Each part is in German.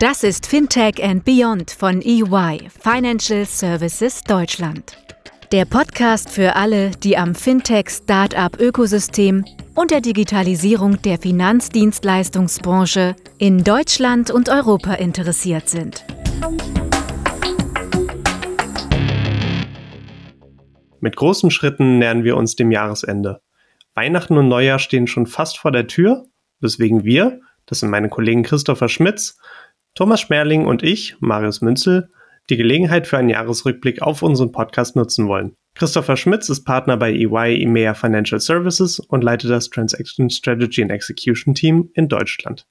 Das ist Fintech and Beyond von EY, Financial Services Deutschland. Der Podcast für alle, die am Fintech-Startup-Ökosystem und der Digitalisierung der Finanzdienstleistungsbranche in Deutschland und Europa interessiert sind. Mit großen Schritten nähern wir uns dem Jahresende. Weihnachten und Neujahr stehen schon fast vor der Tür, weswegen wir, das sind meine Kollegen Christopher Schmitz, Thomas Schmerling und ich, Marius Münzel, die Gelegenheit für einen Jahresrückblick auf unseren Podcast nutzen wollen. Christopher Schmitz ist Partner bei EY EMEA Financial Services und leitet das Transaction Strategy and Execution Team in Deutschland.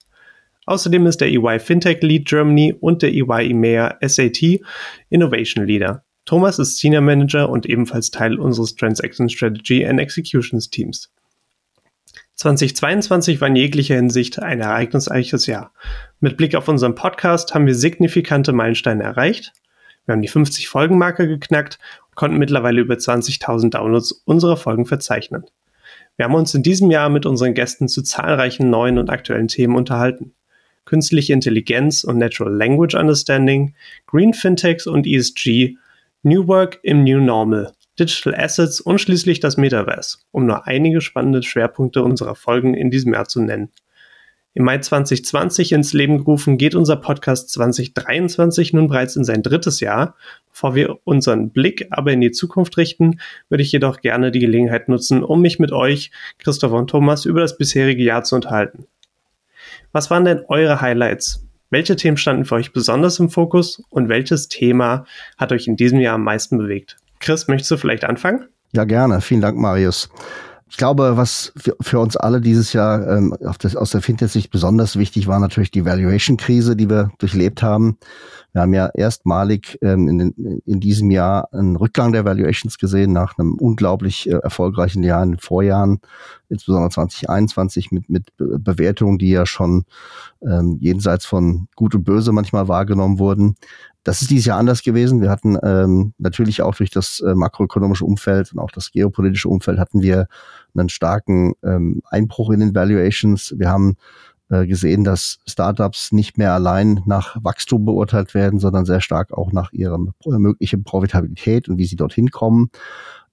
Außerdem ist der EY Fintech Lead Germany und der EY EMEA SAT Innovation Leader. Thomas ist Senior Manager und ebenfalls Teil unseres Transaction Strategy and Executions Teams. 2022 war in jeglicher Hinsicht ein ereignisreiches Jahr. Mit Blick auf unseren Podcast haben wir signifikante Meilensteine erreicht. Wir haben die 50 Folgenmarke geknackt und konnten mittlerweile über 20.000 Downloads unserer Folgen verzeichnen. Wir haben uns in diesem Jahr mit unseren Gästen zu zahlreichen neuen und aktuellen Themen unterhalten. Künstliche Intelligenz und Natural Language Understanding, Green Fintechs und ESG, New Work im New Normal Digital Assets und schließlich das Metaverse, um nur einige spannende Schwerpunkte unserer Folgen in diesem Jahr zu nennen. Im Mai 2020 ins Leben gerufen geht unser Podcast 2023 nun bereits in sein drittes Jahr. Bevor wir unseren Blick aber in die Zukunft richten, würde ich jedoch gerne die Gelegenheit nutzen, um mich mit euch, Christopher und Thomas, über das bisherige Jahr zu unterhalten. Was waren denn eure Highlights? Welche Themen standen für euch besonders im Fokus und welches Thema hat euch in diesem Jahr am meisten bewegt? Chris, möchtest du vielleicht anfangen? Ja, gerne. Vielen Dank, Marius. Ich glaube, was für, uns alle dieses Jahr ähm, das, aus der Fintech-Sicht besonders wichtig war, natürlich die Valuation-Krise, die wir durchlebt haben. Wir haben ja erstmalig ähm, in, den, in diesem Jahr einen Rückgang der Valuations gesehen, nach einem unglaublich äh, erfolgreichen Jahr in den Vorjahren, insbesondere 2021 mit, mit Bewertungen, die ja schon ähm, jenseits von Gut und Böse manchmal wahrgenommen wurden. Das ist dieses Jahr anders gewesen. Wir hatten ähm, natürlich auch durch das äh, makroökonomische Umfeld und auch das geopolitische Umfeld hatten wir einen starken ähm, Einbruch in den Valuations. Wir haben äh, gesehen, dass Startups nicht mehr allein nach Wachstum beurteilt werden, sondern sehr stark auch nach ihrer möglichen Profitabilität und wie sie dorthin kommen.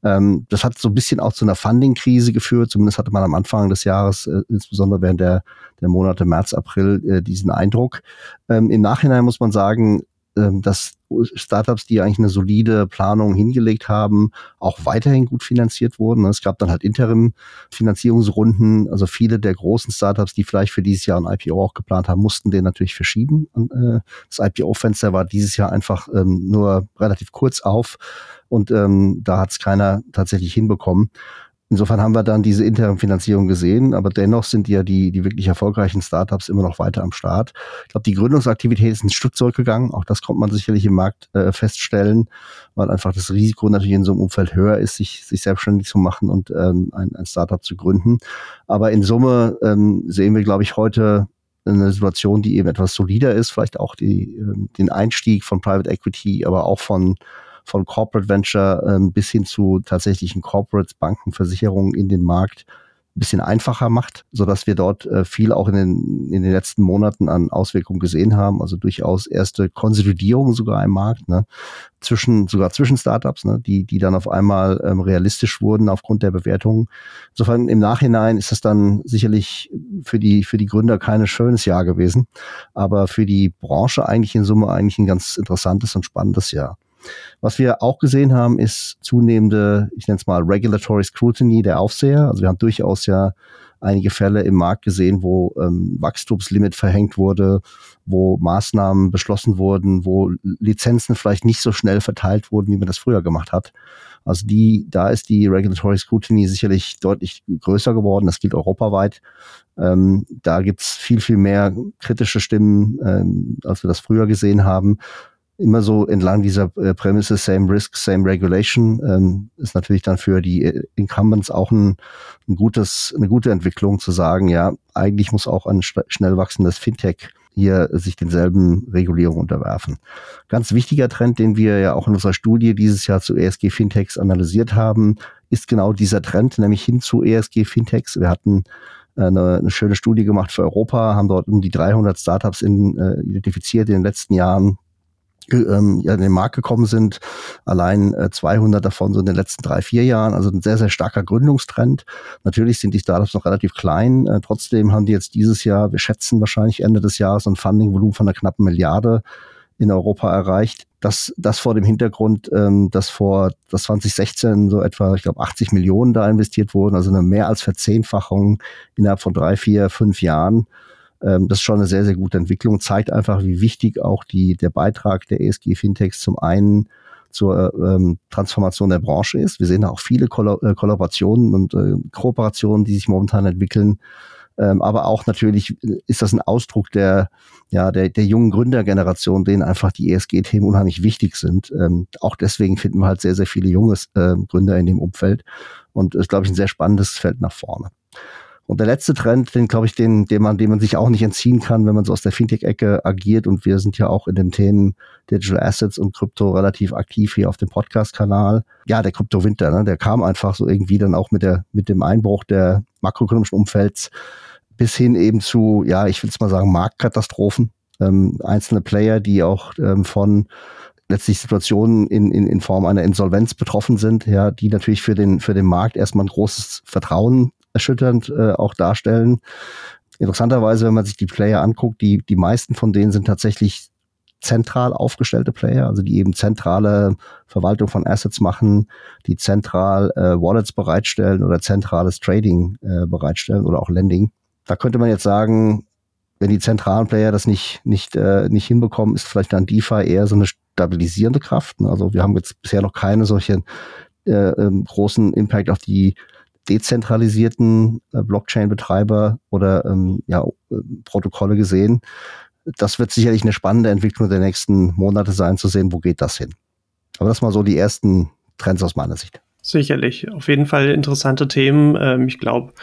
Ähm, das hat so ein bisschen auch zu einer Funding-Krise geführt. Zumindest hatte man am Anfang des Jahres, äh, insbesondere während der, der Monate März, April, äh, diesen Eindruck. Ähm, Im Nachhinein muss man sagen, dass Startups, die eigentlich eine solide Planung hingelegt haben, auch weiterhin gut finanziert wurden. Es gab dann halt Interim-Finanzierungsrunden. Also viele der großen Startups, die vielleicht für dieses Jahr ein IPO auch geplant haben, mussten den natürlich verschieben. Äh, das IPO-Fenster war dieses Jahr einfach ähm, nur relativ kurz auf und ähm, da hat es keiner tatsächlich hinbekommen. Insofern haben wir dann diese internen Finanzierung gesehen, aber dennoch sind ja die, die wirklich erfolgreichen Startups immer noch weiter am Start. Ich glaube, die Gründungsaktivität ist ein Stück zurückgegangen. Auch das kommt man sicherlich im Markt äh, feststellen, weil einfach das Risiko natürlich in so einem Umfeld höher ist, sich, sich selbstständig zu machen und ähm, ein, ein Startup zu gründen. Aber in Summe ähm, sehen wir, glaube ich, heute eine Situation, die eben etwas solider ist, vielleicht auch die, äh, den Einstieg von Private Equity, aber auch von von Corporate Venture ähm, bis hin zu tatsächlichen Corporates, Banken, Versicherungen in den Markt ein bisschen einfacher macht, so dass wir dort äh, viel auch in den, in den letzten Monaten an Auswirkungen gesehen haben. Also durchaus erste Konsolidierung sogar im Markt, ne? zwischen, sogar zwischen Startups, ne? die, die dann auf einmal ähm, realistisch wurden aufgrund der Bewertungen. Insofern im Nachhinein ist das dann sicherlich für die, für die Gründer kein schönes Jahr gewesen, aber für die Branche eigentlich in Summe eigentlich ein ganz interessantes und spannendes Jahr. Was wir auch gesehen haben, ist zunehmende, ich nenne es mal Regulatory Scrutiny der Aufseher. Also wir haben durchaus ja einige Fälle im Markt gesehen, wo ähm, Wachstumslimit verhängt wurde, wo Maßnahmen beschlossen wurden, wo Lizenzen vielleicht nicht so schnell verteilt wurden, wie man das früher gemacht hat. Also die, da ist die Regulatory Scrutiny sicherlich deutlich größer geworden. Das gilt europaweit. Ähm, da gibt's viel, viel mehr kritische Stimmen, ähm, als wir das früher gesehen haben immer so entlang dieser äh, Prämisse Same Risk, Same Regulation ähm, ist natürlich dann für die äh, Incumbents auch ein, ein gutes, eine gute Entwicklung zu sagen, ja, eigentlich muss auch ein schnell wachsendes Fintech hier sich denselben Regulierungen unterwerfen. Ganz wichtiger Trend, den wir ja auch in unserer Studie dieses Jahr zu ESG Fintechs analysiert haben, ist genau dieser Trend, nämlich hin zu ESG Fintechs. Wir hatten äh, eine, eine schöne Studie gemacht für Europa, haben dort um die 300 Startups in, äh, identifiziert in den letzten Jahren, ähm, ja, in den Markt gekommen sind. Allein äh, 200 davon so in den letzten drei, vier Jahren. Also ein sehr, sehr starker Gründungstrend. Natürlich sind die Startups noch relativ klein. Äh, trotzdem haben die jetzt dieses Jahr, wir schätzen wahrscheinlich Ende des Jahres, ein Fundingvolumen von einer knappen Milliarde in Europa erreicht. Das, das vor dem Hintergrund, ähm, dass vor dass 2016 so etwa, ich glaube, 80 Millionen da investiert wurden, also eine mehr als Verzehnfachung innerhalb von drei, vier, fünf Jahren. Ähm, das ist schon eine sehr, sehr gute Entwicklung, zeigt einfach, wie wichtig auch die, der Beitrag der ESG Fintechs zum einen zur ähm, Transformation der Branche ist. Wir sehen da auch viele Koll äh, Kollaborationen und äh, Kooperationen, die sich momentan entwickeln. Ähm, aber auch natürlich ist das ein Ausdruck der, ja, der, der jungen Gründergeneration, denen einfach die ESG-Themen unheimlich wichtig sind. Ähm, auch deswegen finden wir halt sehr, sehr viele junge äh, Gründer in dem Umfeld. Und ist, glaube ich, ein sehr spannendes Feld nach vorne. Und der letzte Trend, den glaube ich, den, den man, den man sich auch nicht entziehen kann, wenn man so aus der Fintech-Ecke agiert. Und wir sind ja auch in den Themen Digital Assets und Krypto relativ aktiv hier auf dem Podcast-Kanal. Ja, der Krypto-Winter, ne, der kam einfach so irgendwie dann auch mit der, mit dem Einbruch der makroökonomischen Umfelds bis hin eben zu, ja, ich will es mal sagen, Marktkatastrophen. Ähm, einzelne Player, die auch ähm, von letztlich Situationen in, in, in Form einer Insolvenz betroffen sind, ja, die natürlich für den, für den Markt erstmal ein großes Vertrauen erschütternd äh, auch darstellen. Interessanterweise, wenn man sich die Player anguckt, die, die meisten von denen sind tatsächlich zentral aufgestellte Player, also die eben zentrale Verwaltung von Assets machen, die zentral äh, Wallets bereitstellen oder zentrales Trading äh, bereitstellen oder auch Lending. Da könnte man jetzt sagen, wenn die zentralen Player das nicht, nicht, äh, nicht hinbekommen, ist vielleicht dann DeFi eher so eine stabilisierende Kraft. Also wir haben jetzt bisher noch keine solchen äh, ähm, großen Impact auf die dezentralisierten äh, Blockchain-Betreiber oder ähm, ja, äh, Protokolle gesehen. Das wird sicherlich eine spannende Entwicklung der nächsten Monate sein, zu sehen, wo geht das hin. Aber das mal so die ersten Trends aus meiner Sicht. Sicherlich, auf jeden Fall interessante Themen. Ähm, ich glaube,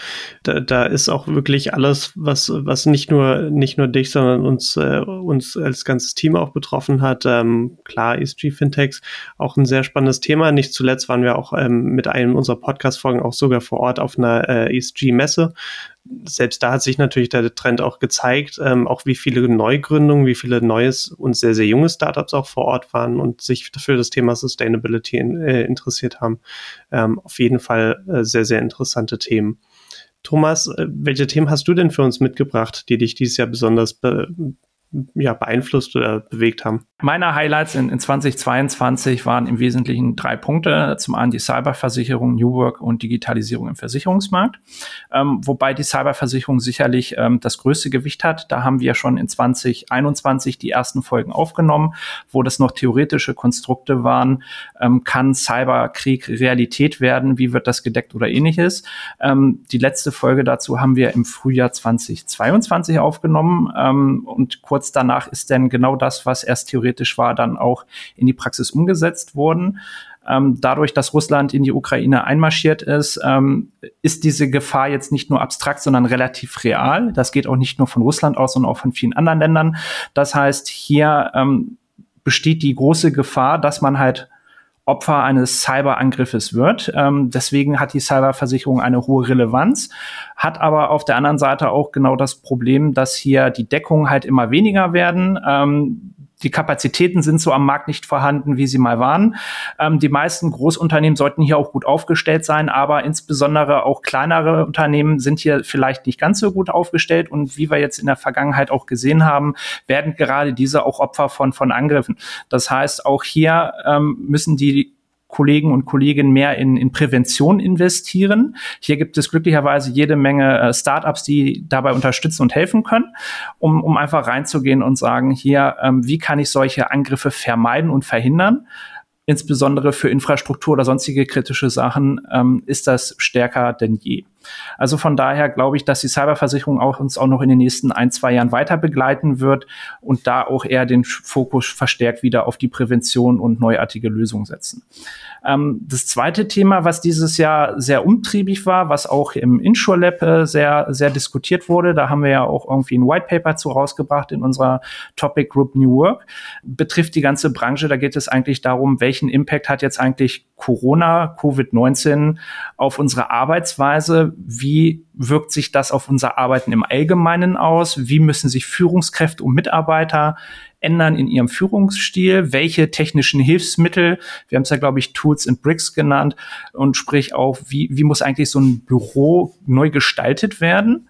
da, da ist auch wirklich alles, was, was nicht nur, nicht nur dich, sondern uns, äh, uns als ganzes Team auch betroffen hat. Ähm, klar, ESG Fintechs, auch ein sehr spannendes Thema. Nicht zuletzt waren wir auch ähm, mit einem unserer Podcast-Folgen auch sogar vor Ort auf einer äh, ESG-Messe selbst da hat sich natürlich der Trend auch gezeigt, ähm, auch wie viele Neugründungen, wie viele neues und sehr, sehr junge Startups auch vor Ort waren und sich für das Thema Sustainability in, äh, interessiert haben. Ähm, auf jeden Fall äh, sehr, sehr interessante Themen. Thomas, äh, welche Themen hast du denn für uns mitgebracht, die dich dieses Jahr besonders be ja, beeinflusst oder bewegt haben? Meine Highlights in, in 2022 waren im Wesentlichen drei Punkte. Zum einen die Cyberversicherung, New Work und Digitalisierung im Versicherungsmarkt. Ähm, wobei die Cyberversicherung sicherlich ähm, das größte Gewicht hat. Da haben wir schon in 2021 die ersten Folgen aufgenommen, wo das noch theoretische Konstrukte waren. Ähm, kann Cyberkrieg Realität werden? Wie wird das gedeckt oder ähnliches? Ähm, die letzte Folge dazu haben wir im Frühjahr 2022 aufgenommen ähm, und kurz kurz danach ist dann genau das, was erst theoretisch war, dann auch in die Praxis umgesetzt worden. Ähm, dadurch, dass Russland in die Ukraine einmarschiert ist, ähm, ist diese Gefahr jetzt nicht nur abstrakt, sondern relativ real. Das geht auch nicht nur von Russland aus, sondern auch von vielen anderen Ländern. Das heißt, hier ähm, besteht die große Gefahr, dass man halt Opfer eines Cyberangriffes wird. Ähm, deswegen hat die Cyberversicherung eine hohe Relevanz, hat aber auf der anderen Seite auch genau das Problem, dass hier die Deckungen halt immer weniger werden. Ähm, die Kapazitäten sind so am Markt nicht vorhanden, wie sie mal waren. Ähm, die meisten Großunternehmen sollten hier auch gut aufgestellt sein, aber insbesondere auch kleinere Unternehmen sind hier vielleicht nicht ganz so gut aufgestellt. Und wie wir jetzt in der Vergangenheit auch gesehen haben, werden gerade diese auch Opfer von, von Angriffen. Das heißt, auch hier ähm, müssen die Kollegen und Kolleginnen mehr in, in Prävention investieren. Hier gibt es glücklicherweise jede Menge äh, Startups, die dabei unterstützen und helfen können, um, um einfach reinzugehen und sagen, hier, ähm, wie kann ich solche Angriffe vermeiden und verhindern? Insbesondere für Infrastruktur oder sonstige kritische Sachen ähm, ist das stärker denn je. Also von daher glaube ich, dass die Cyberversicherung auch uns auch noch in den nächsten ein, zwei Jahren weiter begleiten wird und da auch eher den Fokus verstärkt wieder auf die Prävention und neuartige Lösungen setzen. Ähm, das zweite Thema, was dieses Jahr sehr umtriebig war, was auch im Insure Lab äh, sehr, sehr diskutiert wurde, da haben wir ja auch irgendwie ein White Paper zu rausgebracht in unserer Topic Group New Work, betrifft die ganze Branche. Da geht es eigentlich darum, welchen Impact hat jetzt eigentlich Corona, Covid-19 auf unsere Arbeitsweise? Wie wirkt sich das auf unser Arbeiten im Allgemeinen aus? Wie müssen sich Führungskräfte und Mitarbeiter ändern in ihrem Führungsstil? Welche technischen Hilfsmittel, wir haben es ja, glaube ich, Tools and Bricks genannt, und sprich auch, wie, wie muss eigentlich so ein Büro neu gestaltet werden?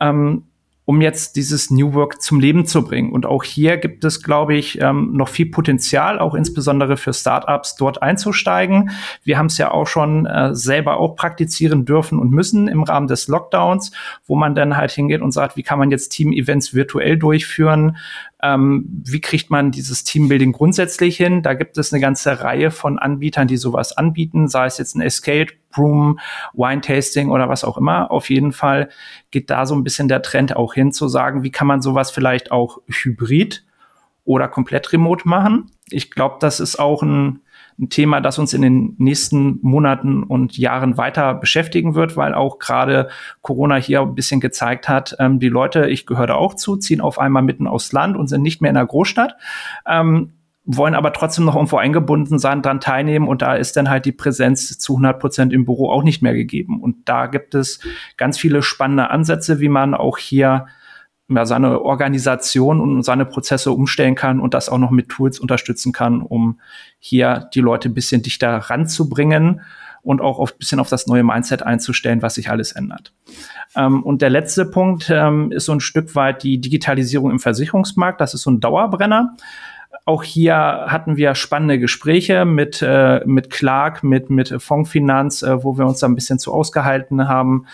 Ähm, um jetzt dieses New Work zum Leben zu bringen. Und auch hier gibt es, glaube ich, ähm, noch viel Potenzial, auch insbesondere für Startups dort einzusteigen. Wir haben es ja auch schon äh, selber auch praktizieren dürfen und müssen im Rahmen des Lockdowns, wo man dann halt hingeht und sagt, wie kann man jetzt Team-Events virtuell durchführen? Ähm, wie kriegt man dieses Teambuilding grundsätzlich hin? Da gibt es eine ganze Reihe von Anbietern, die sowas anbieten, sei es jetzt ein Escape Room, Wine Tasting oder was auch immer. Auf jeden Fall geht da so ein bisschen der Trend auch hin zu sagen, wie kann man sowas vielleicht auch hybrid oder komplett remote machen? Ich glaube, das ist auch ein ein Thema, das uns in den nächsten Monaten und Jahren weiter beschäftigen wird, weil auch gerade Corona hier ein bisschen gezeigt hat, ähm, die Leute, ich gehöre da auch zu, ziehen auf einmal mitten aufs Land und sind nicht mehr in der Großstadt. Ähm, wollen aber trotzdem noch irgendwo eingebunden sein, dran teilnehmen und da ist dann halt die Präsenz zu 100 Prozent im Büro auch nicht mehr gegeben. Und da gibt es ganz viele spannende Ansätze, wie man auch hier ja, seine Organisation und seine Prozesse umstellen kann und das auch noch mit Tools unterstützen kann, um hier die Leute ein bisschen dichter ranzubringen und auch ein bisschen auf das neue Mindset einzustellen, was sich alles ändert. Ähm, und der letzte Punkt ähm, ist so ein Stück weit die Digitalisierung im Versicherungsmarkt. Das ist so ein Dauerbrenner. Auch hier hatten wir spannende Gespräche mit, äh, mit Clark, mit, mit Fondsfinanz, äh, wo wir uns da ein bisschen zu ausgehalten haben.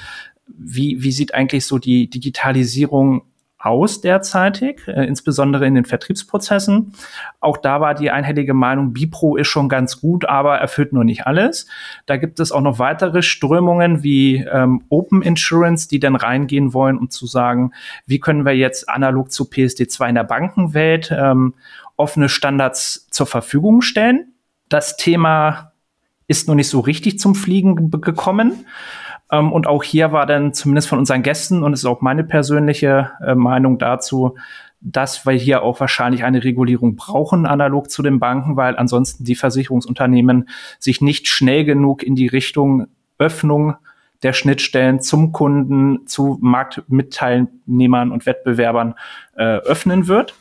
Wie, wie sieht eigentlich so die Digitalisierung aus derzeitig, äh, insbesondere in den Vertriebsprozessen. Auch da war die einhellige Meinung, Bipro ist schon ganz gut, aber erfüllt nur nicht alles. Da gibt es auch noch weitere Strömungen wie ähm, Open Insurance, die dann reingehen wollen, um zu sagen, wie können wir jetzt analog zu PSD2 in der Bankenwelt ähm, offene Standards zur Verfügung stellen. Das Thema ist noch nicht so richtig zum Fliegen gekommen. Ähm, und auch hier war dann zumindest von unseren Gästen, und es ist auch meine persönliche äh, Meinung dazu, dass wir hier auch wahrscheinlich eine Regulierung brauchen, analog zu den Banken, weil ansonsten die Versicherungsunternehmen sich nicht schnell genug in die Richtung Öffnung der Schnittstellen zum Kunden, zu Marktmitteilnehmern und Wettbewerbern äh, öffnen wird.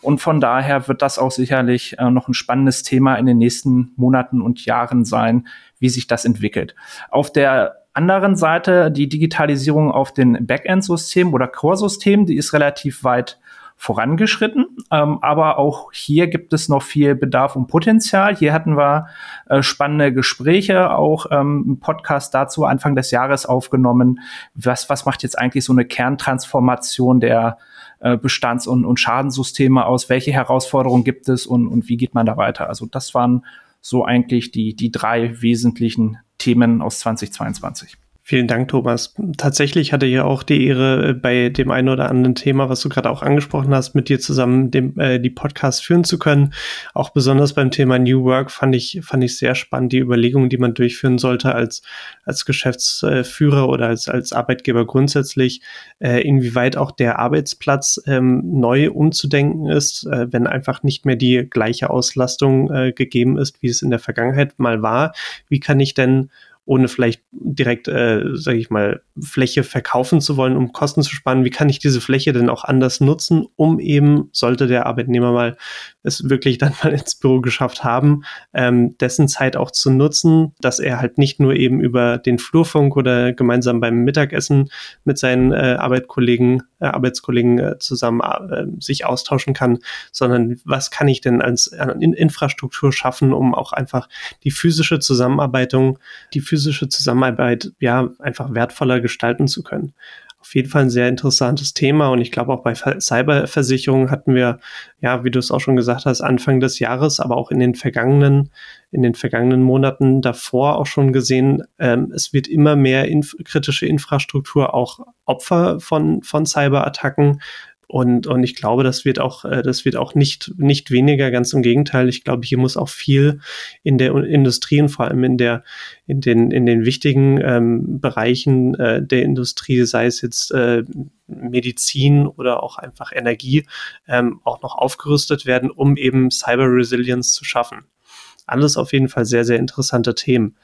Und von daher wird das auch sicherlich äh, noch ein spannendes Thema in den nächsten Monaten und Jahren sein, wie sich das entwickelt. Auf der anderen Seite die Digitalisierung auf den Backend-Systemen oder Core-Systemen, die ist relativ weit vorangeschritten. Ähm, aber auch hier gibt es noch viel Bedarf und Potenzial. Hier hatten wir äh, spannende Gespräche, auch ähm, einen Podcast dazu Anfang des Jahres aufgenommen. Was, was macht jetzt eigentlich so eine Kerntransformation der äh, Bestands- und, und Schadensysteme aus? Welche Herausforderungen gibt es und, und wie geht man da weiter? Also das waren so eigentlich die, die drei wesentlichen Themen aus 2022. Vielen Dank, Thomas. Tatsächlich hatte ich auch die Ehre, bei dem einen oder anderen Thema, was du gerade auch angesprochen hast, mit dir zusammen dem, äh, die Podcast führen zu können. Auch besonders beim Thema New Work fand ich, fand ich sehr spannend, die Überlegungen, die man durchführen sollte als, als Geschäftsführer oder als, als Arbeitgeber grundsätzlich, äh, inwieweit auch der Arbeitsplatz ähm, neu umzudenken ist, äh, wenn einfach nicht mehr die gleiche Auslastung äh, gegeben ist, wie es in der Vergangenheit mal war. Wie kann ich denn ohne vielleicht direkt, äh, sage ich mal, Fläche verkaufen zu wollen, um Kosten zu sparen. Wie kann ich diese Fläche denn auch anders nutzen, um eben, sollte der Arbeitnehmer mal es wirklich dann mal ins Büro geschafft haben, ähm, dessen Zeit auch zu nutzen, dass er halt nicht nur eben über den Flurfunk oder gemeinsam beim Mittagessen mit seinen äh, Arbeitskollegen, Arbeitskollegen äh, zusammen äh, sich austauschen kann, sondern was kann ich denn als äh, in Infrastruktur schaffen, um auch einfach die physische Zusammenarbeitung, die physische Zusammenarbeit ja einfach wertvoller gestalten zu können auf jeden Fall ein sehr interessantes Thema und ich glaube auch bei Cyberversicherungen hatten wir, ja, wie du es auch schon gesagt hast, Anfang des Jahres, aber auch in den vergangenen, in den vergangenen Monaten davor auch schon gesehen, ähm, es wird immer mehr inf kritische Infrastruktur auch Opfer von, von Cyberattacken. Und, und ich glaube, das wird auch, äh, das wird auch nicht, nicht weniger, ganz im Gegenteil. Ich glaube, hier muss auch viel in der Industrie und vor allem in der, in den, in den wichtigen ähm, Bereichen äh, der Industrie, sei es jetzt äh, Medizin oder auch einfach Energie, ähm, auch noch aufgerüstet werden, um eben Cyber Resilience zu schaffen. Alles auf jeden Fall sehr, sehr interessante Themen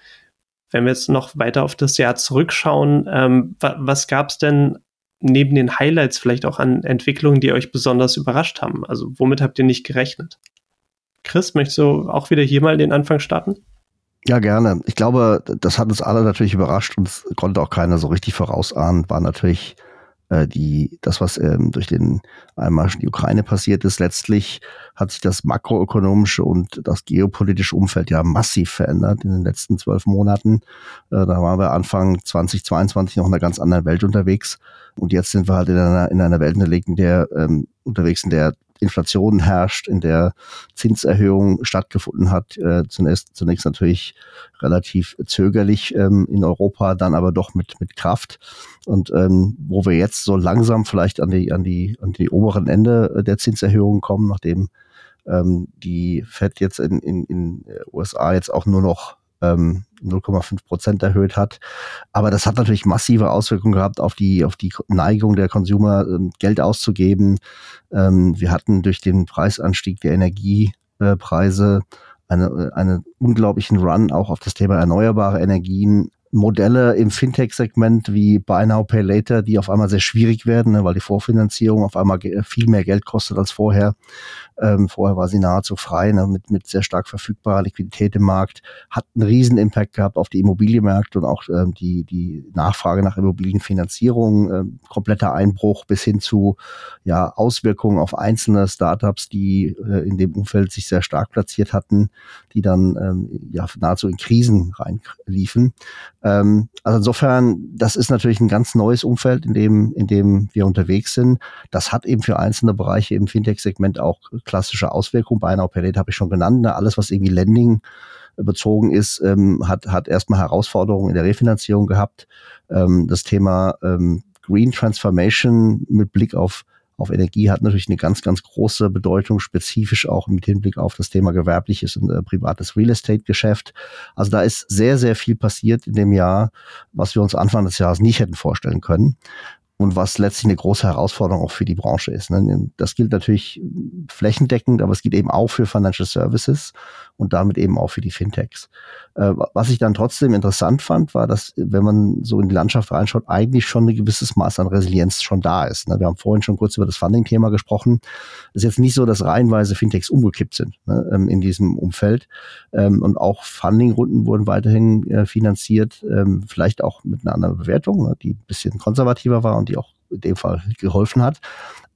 wenn wir jetzt noch weiter auf das Jahr zurückschauen, ähm, wa was gab es denn neben den Highlights vielleicht auch an Entwicklungen, die euch besonders überrascht haben? Also womit habt ihr nicht gerechnet? Chris, möchtest du auch wieder hier mal den Anfang starten? Ja, gerne. Ich glaube, das hat uns alle natürlich überrascht und konnte auch keiner so richtig vorausahnen, war natürlich äh, die, das, was ähm, durch den Einmarsch in die Ukraine passiert ist. Letztlich hat sich das makroökonomische und das geopolitische Umfeld ja massiv verändert in den letzten zwölf Monaten. Äh, da waren wir Anfang 2022 noch in einer ganz anderen Welt unterwegs. Und jetzt sind wir halt in einer, in einer Welt unterlegt, in der ähm, unterwegs, in der Inflation herrscht, in der Zinserhöhung stattgefunden hat. Äh, zunächst, zunächst natürlich relativ zögerlich ähm, in Europa, dann aber doch mit, mit Kraft. Und ähm, wo wir jetzt so langsam vielleicht an die, an die, an die oberen Ende der Zinserhöhungen kommen, nachdem ähm, die Fed jetzt in, in, in USA jetzt auch nur noch ähm, 0,5 Prozent erhöht hat. Aber das hat natürlich massive Auswirkungen gehabt auf die, auf die Neigung der Consumer, ähm, Geld auszugeben. Ähm, wir hatten durch den Preisanstieg der Energiepreise eine, einen unglaublichen Run auch auf das Thema erneuerbare Energien. Modelle im Fintech-Segment wie Buy Now, Pay Later, die auf einmal sehr schwierig werden, ne, weil die Vorfinanzierung auf einmal viel mehr Geld kostet als vorher. Ähm, vorher war sie nahezu frei, ne, mit, mit sehr stark verfügbarer Liquidität im Markt, hat einen riesen Impact gehabt auf die Immobilienmärkte und auch ähm, die, die Nachfrage nach Immobilienfinanzierung, ähm, kompletter Einbruch bis hin zu ja, Auswirkungen auf einzelne Startups, die äh, in dem Umfeld sich sehr stark platziert hatten, die dann ähm, ja, nahezu in Krisen reinliefen. Ähm, also insofern, das ist natürlich ein ganz neues Umfeld, in dem, in dem wir unterwegs sind. Das hat eben für einzelne Bereiche im Fintech-Segment auch klassische Auswirkungen. Now Pay Later habe ich schon genannt. Ne? Alles, was irgendwie Lending bezogen ist, ähm, hat, hat erstmal Herausforderungen in der Refinanzierung gehabt. Ähm, das Thema ähm, Green Transformation mit Blick auf auf Energie hat natürlich eine ganz, ganz große Bedeutung, spezifisch auch mit Hinblick auf das Thema gewerbliches und äh, privates Real Estate-Geschäft. Also da ist sehr, sehr viel passiert in dem Jahr, was wir uns Anfang des Jahres nicht hätten vorstellen können und was letztlich eine große Herausforderung auch für die Branche ist. Ne? Das gilt natürlich flächendeckend, aber es gilt eben auch für Financial Services und damit eben auch für die Fintechs. Äh, was ich dann trotzdem interessant fand, war, dass, wenn man so in die Landschaft reinschaut, eigentlich schon ein gewisses Maß an Resilienz schon da ist. Ne? Wir haben vorhin schon kurz über das Funding-Thema gesprochen. Es ist jetzt nicht so, dass reihenweise Fintechs umgekippt sind ne, ähm, in diesem Umfeld. Ähm, und auch Funding-Runden wurden weiterhin äh, finanziert, ähm, vielleicht auch mit einer anderen Bewertung, ne, die ein bisschen konservativer war und die auch in dem Fall geholfen hat.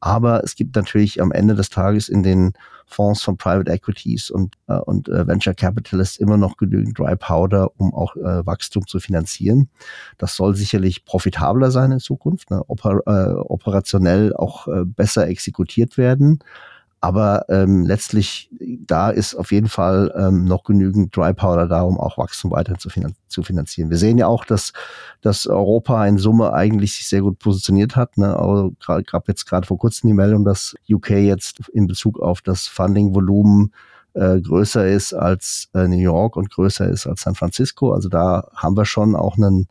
Aber es gibt natürlich am Ende des Tages in den Fonds von Private Equities und, äh, und äh, Venture Capitalists immer noch genügend Dry Powder, um auch äh, Wachstum zu finanzieren. Das soll sicherlich profitabler sein in Zukunft, ne? Oper, äh, operationell auch äh, besser exekutiert werden. Aber ähm, letztlich, da ist auf jeden Fall ähm, noch genügend Dry Powder da, um auch Wachstum weiterhin zu, finan zu finanzieren. Wir sehen ja auch, dass, dass Europa in Summe eigentlich sich sehr gut positioniert hat. Ne? Also gab jetzt gerade vor kurzem die Meldung, dass UK jetzt in Bezug auf das Funding-Volumen äh, größer ist als äh, New York und größer ist als San Francisco. Also da haben wir schon auch einen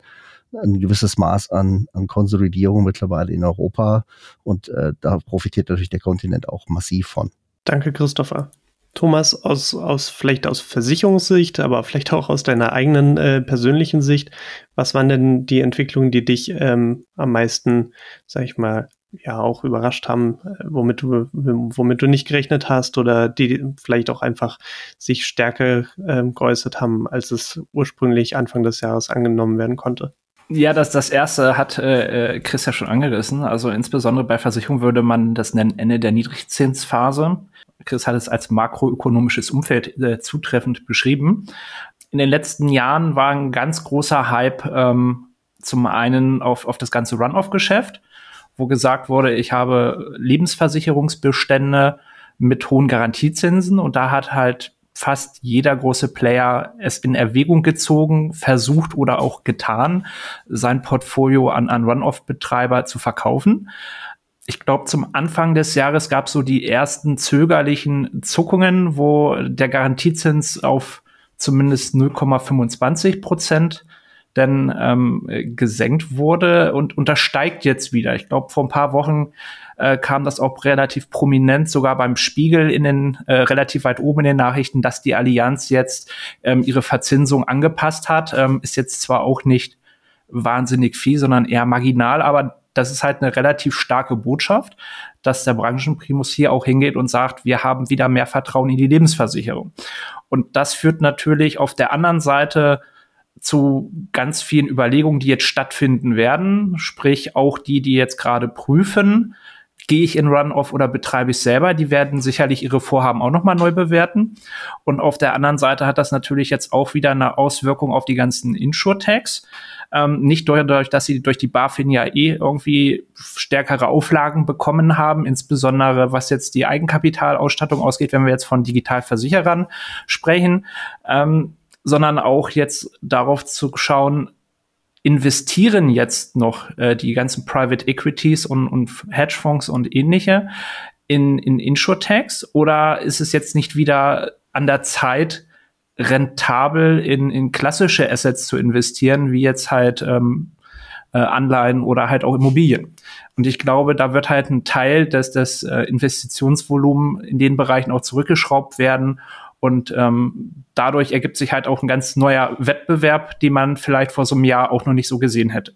ein gewisses Maß an, an Konsolidierung mittlerweile in Europa und äh, da profitiert natürlich der Kontinent auch massiv von. Danke, Christopher. Thomas, aus, aus vielleicht aus Versicherungssicht, aber vielleicht auch aus deiner eigenen äh, persönlichen Sicht, was waren denn die Entwicklungen, die dich ähm, am meisten, sag ich mal, ja auch überrascht haben, äh, womit du, womit du nicht gerechnet hast oder die vielleicht auch einfach sich stärker ähm, geäußert haben, als es ursprünglich Anfang des Jahres angenommen werden konnte? Ja, das, das erste hat äh, äh, Chris ja schon angerissen. Also insbesondere bei Versicherung würde man das nennen Ende der Niedrigzinsphase. Chris hat es als makroökonomisches Umfeld äh, zutreffend beschrieben. In den letzten Jahren war ein ganz großer Hype ähm, zum einen auf, auf das ganze Run-off-Geschäft, wo gesagt wurde, ich habe Lebensversicherungsbestände mit hohen Garantiezinsen und da hat halt fast jeder große Player es in Erwägung gezogen, versucht oder auch getan, sein Portfolio an, an Run-Off-Betreiber zu verkaufen. Ich glaube, zum Anfang des Jahres gab es so die ersten zögerlichen Zuckungen, wo der Garantiezins auf zumindest 0,25 Prozent denn ähm, gesenkt wurde und untersteigt jetzt wieder. Ich glaube, vor ein paar Wochen äh, kam das auch relativ prominent, sogar beim Spiegel in den äh, relativ weit oben in den Nachrichten, dass die Allianz jetzt ähm, ihre Verzinsung angepasst hat. Ähm, ist jetzt zwar auch nicht wahnsinnig viel, sondern eher marginal, aber das ist halt eine relativ starke Botschaft, dass der Branchenprimus hier auch hingeht und sagt, wir haben wieder mehr Vertrauen in die Lebensversicherung. Und das führt natürlich auf der anderen Seite zu ganz vielen Überlegungen, die jetzt stattfinden werden, sprich auch die, die jetzt gerade prüfen, gehe ich in Run-Off oder betreibe ich selber? Die werden sicherlich ihre Vorhaben auch nochmal neu bewerten. Und auf der anderen Seite hat das natürlich jetzt auch wieder eine Auswirkung auf die ganzen Insure-Tags. Ähm, nicht dadurch, dass sie durch die BaFin ja eh irgendwie stärkere Auflagen bekommen haben, insbesondere was jetzt die Eigenkapitalausstattung ausgeht, wenn wir jetzt von Digitalversicherern sprechen, ähm, sondern auch jetzt darauf zu schauen, investieren jetzt noch äh, die ganzen Private Equities und, und Hedgefonds und ähnliche in, in Insurtechs oder ist es jetzt nicht wieder an der Zeit, rentabel in, in klassische Assets zu investieren, wie jetzt halt ähm, äh, Anleihen oder halt auch Immobilien. Und ich glaube, da wird halt ein Teil des, des äh, Investitionsvolumen in den Bereichen auch zurückgeschraubt werden und ähm, dadurch ergibt sich halt auch ein ganz neuer Wettbewerb, den man vielleicht vor so einem Jahr auch noch nicht so gesehen hätte.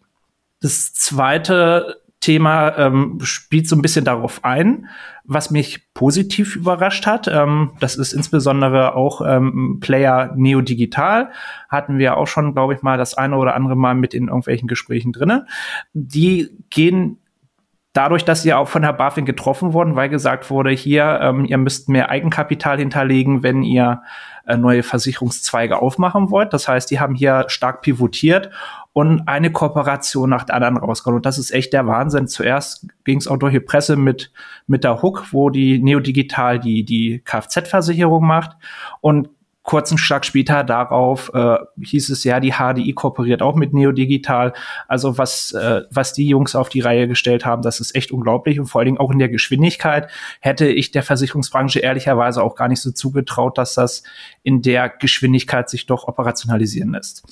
Das zweite Thema ähm, spielt so ein bisschen darauf ein, was mich positiv überrascht hat. Ähm, das ist insbesondere auch ähm, Player Neo Digital. Hatten wir auch schon, glaube ich, mal das eine oder andere Mal mit in irgendwelchen Gesprächen drinne. Die gehen dadurch, dass sie auch von Herr BaFin getroffen wurden, weil gesagt wurde, hier, ähm, ihr müsst mehr Eigenkapital hinterlegen, wenn ihr äh, neue Versicherungszweige aufmachen wollt. Das heißt, die haben hier stark pivotiert und eine Kooperation nach der anderen rausgehauen. Und das ist echt der Wahnsinn. Zuerst ging es auch durch die Presse mit, mit der Hook, wo die Neodigital die, die Kfz-Versicherung macht. Und kurzen Schlag später darauf äh, hieß es ja, die HDI kooperiert auch mit Neodigital. Also was, äh, was die Jungs auf die Reihe gestellt haben, das ist echt unglaublich und vor allen Dingen auch in der Geschwindigkeit hätte ich der Versicherungsbranche ehrlicherweise auch gar nicht so zugetraut, dass das in der Geschwindigkeit sich doch operationalisieren lässt.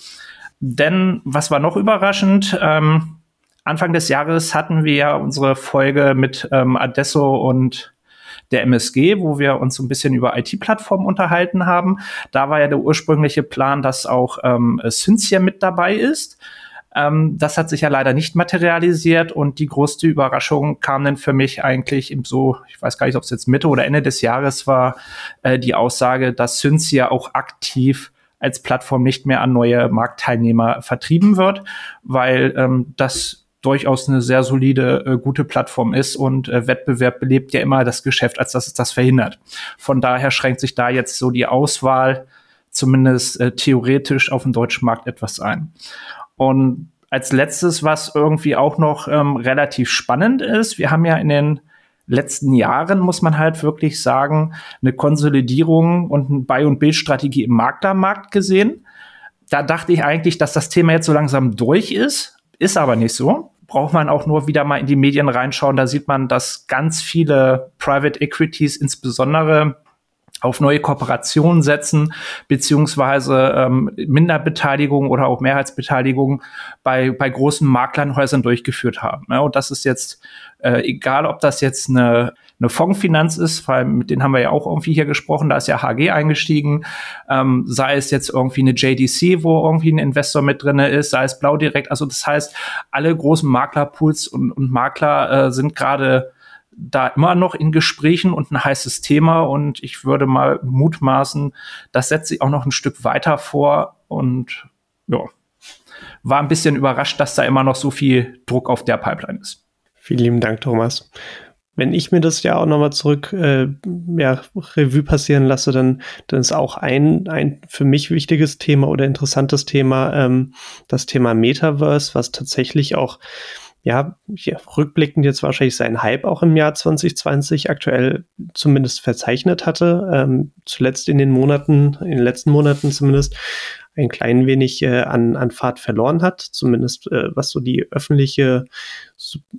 Denn was war noch überraschend? Ähm, Anfang des Jahres hatten wir ja unsere Folge mit ähm, Adesso und der MSG, wo wir uns so ein bisschen über IT-Plattformen unterhalten haben. Da war ja der ursprüngliche Plan, dass auch ähm, Cynthia mit dabei ist. Ähm, das hat sich ja leider nicht materialisiert und die größte Überraschung kam dann für mich eigentlich im so, ich weiß gar nicht, ob es jetzt Mitte oder Ende des Jahres war, äh, die Aussage, dass Cynthia auch aktiv als Plattform nicht mehr an neue Marktteilnehmer vertrieben wird, weil ähm, das durchaus eine sehr solide, äh, gute Plattform ist und äh, Wettbewerb belebt ja immer das Geschäft, als dass es das verhindert. Von daher schränkt sich da jetzt so die Auswahl zumindest äh, theoretisch auf dem deutschen Markt etwas ein. Und als letztes, was irgendwie auch noch ähm, relativ spannend ist, wir haben ja in den letzten Jahren, muss man halt wirklich sagen, eine Konsolidierung und eine Buy- und Bildstrategie im Maklermarkt gesehen. Da dachte ich eigentlich, dass das Thema jetzt so langsam durch ist. Ist aber nicht so. Braucht man auch nur wieder mal in die Medien reinschauen. Da sieht man, dass ganz viele Private Equities, insbesondere auf neue Kooperationen setzen, beziehungsweise ähm, Minderbeteiligung oder auch Mehrheitsbeteiligung bei, bei großen Maklernhäusern durchgeführt haben. Ja, und das ist jetzt äh, egal, ob das jetzt eine, eine Fondsfinanz ist, weil mit denen haben wir ja auch irgendwie hier gesprochen, da ist ja HG eingestiegen, ähm, sei es jetzt irgendwie eine JDC, wo irgendwie ein Investor mit drinne ist, sei es Blau direkt. Also das heißt, alle großen Maklerpools und, und Makler äh, sind gerade da immer noch in Gesprächen und ein heißes Thema und ich würde mal mutmaßen, das setzt sich auch noch ein Stück weiter vor und ja, war ein bisschen überrascht, dass da immer noch so viel Druck auf der Pipeline ist. Vielen lieben Dank, Thomas. Wenn ich mir das ja auch nochmal zurück äh, ja, Revue passieren lasse, dann, dann ist auch ein, ein für mich wichtiges Thema oder interessantes Thema ähm, das Thema Metaverse, was tatsächlich auch ja, ja, rückblickend jetzt wahrscheinlich seinen Hype auch im Jahr 2020 aktuell zumindest verzeichnet hatte. Ähm, zuletzt in den Monaten, in den letzten Monaten zumindest, ein klein wenig äh, an, an Fahrt verloren hat, zumindest äh, was so die öffentliche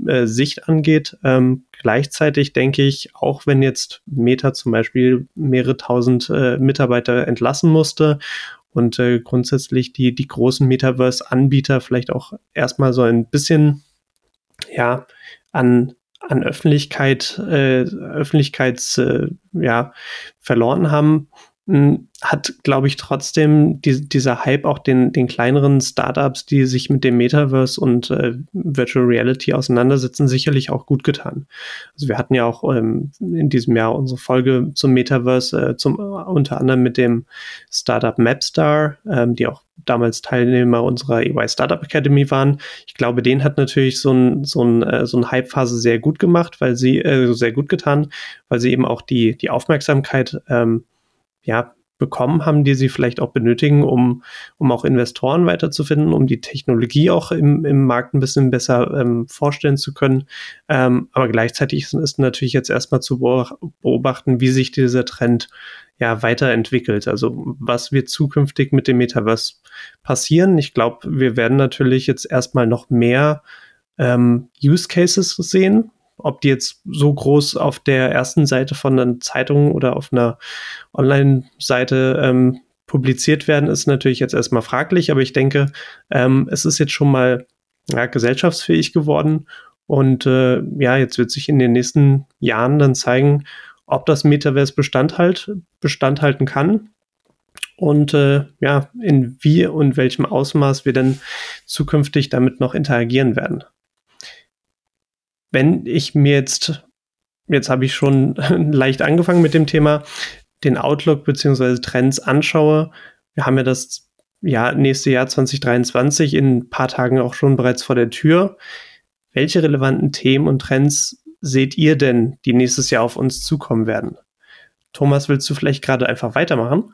äh, Sicht angeht. Ähm, gleichzeitig denke ich, auch wenn jetzt Meta zum Beispiel mehrere tausend äh, Mitarbeiter entlassen musste und äh, grundsätzlich die, die großen Metaverse-Anbieter vielleicht auch erstmal so ein bisschen ja, an, an Öffentlichkeit, äh, Öffentlichkeits, äh, ja, verloren haben, hat, glaube ich, trotzdem die, dieser Hype auch den, den kleineren Startups, die sich mit dem Metaverse und äh, Virtual Reality auseinandersetzen, sicherlich auch gut getan. Also wir hatten ja auch ähm, in diesem Jahr unsere Folge zum Metaverse, äh, zum, uh, unter anderem mit dem Startup Mapstar, ähm, die auch damals Teilnehmer unserer EY Startup Academy waren. Ich glaube, den hat natürlich so ein, so ein, äh, so ein Hype-Phase sehr gut gemacht, weil sie, äh, sehr gut getan, weil sie eben auch die, die Aufmerksamkeit ähm, ja, bekommen haben, die sie vielleicht auch benötigen, um, um auch Investoren weiterzufinden, um die Technologie auch im, im Markt ein bisschen besser ähm, vorstellen zu können. Ähm, aber gleichzeitig ist, ist natürlich jetzt erstmal zu beobachten, wie sich dieser Trend ja weiterentwickelt. Also was wird zukünftig mit dem Metaverse passieren? Ich glaube, wir werden natürlich jetzt erstmal noch mehr ähm, Use Cases sehen, ob die jetzt so groß auf der ersten Seite von einer Zeitung oder auf einer Online-Seite ähm, publiziert werden, ist natürlich jetzt erstmal fraglich, aber ich denke, ähm, es ist jetzt schon mal ja, gesellschaftsfähig geworden. Und äh, ja, jetzt wird sich in den nächsten Jahren dann zeigen, ob das Metaverse Bestand, halt, Bestand halten kann. Und äh, ja, in wie und welchem Ausmaß wir denn zukünftig damit noch interagieren werden wenn ich mir jetzt, jetzt habe ich schon leicht angefangen mit dem Thema, den Outlook beziehungsweise Trends anschaue, wir haben ja das Jahr, nächste Jahr 2023 in ein paar Tagen auch schon bereits vor der Tür. Welche relevanten Themen und Trends seht ihr denn, die nächstes Jahr auf uns zukommen werden? Thomas, willst du vielleicht gerade einfach weitermachen?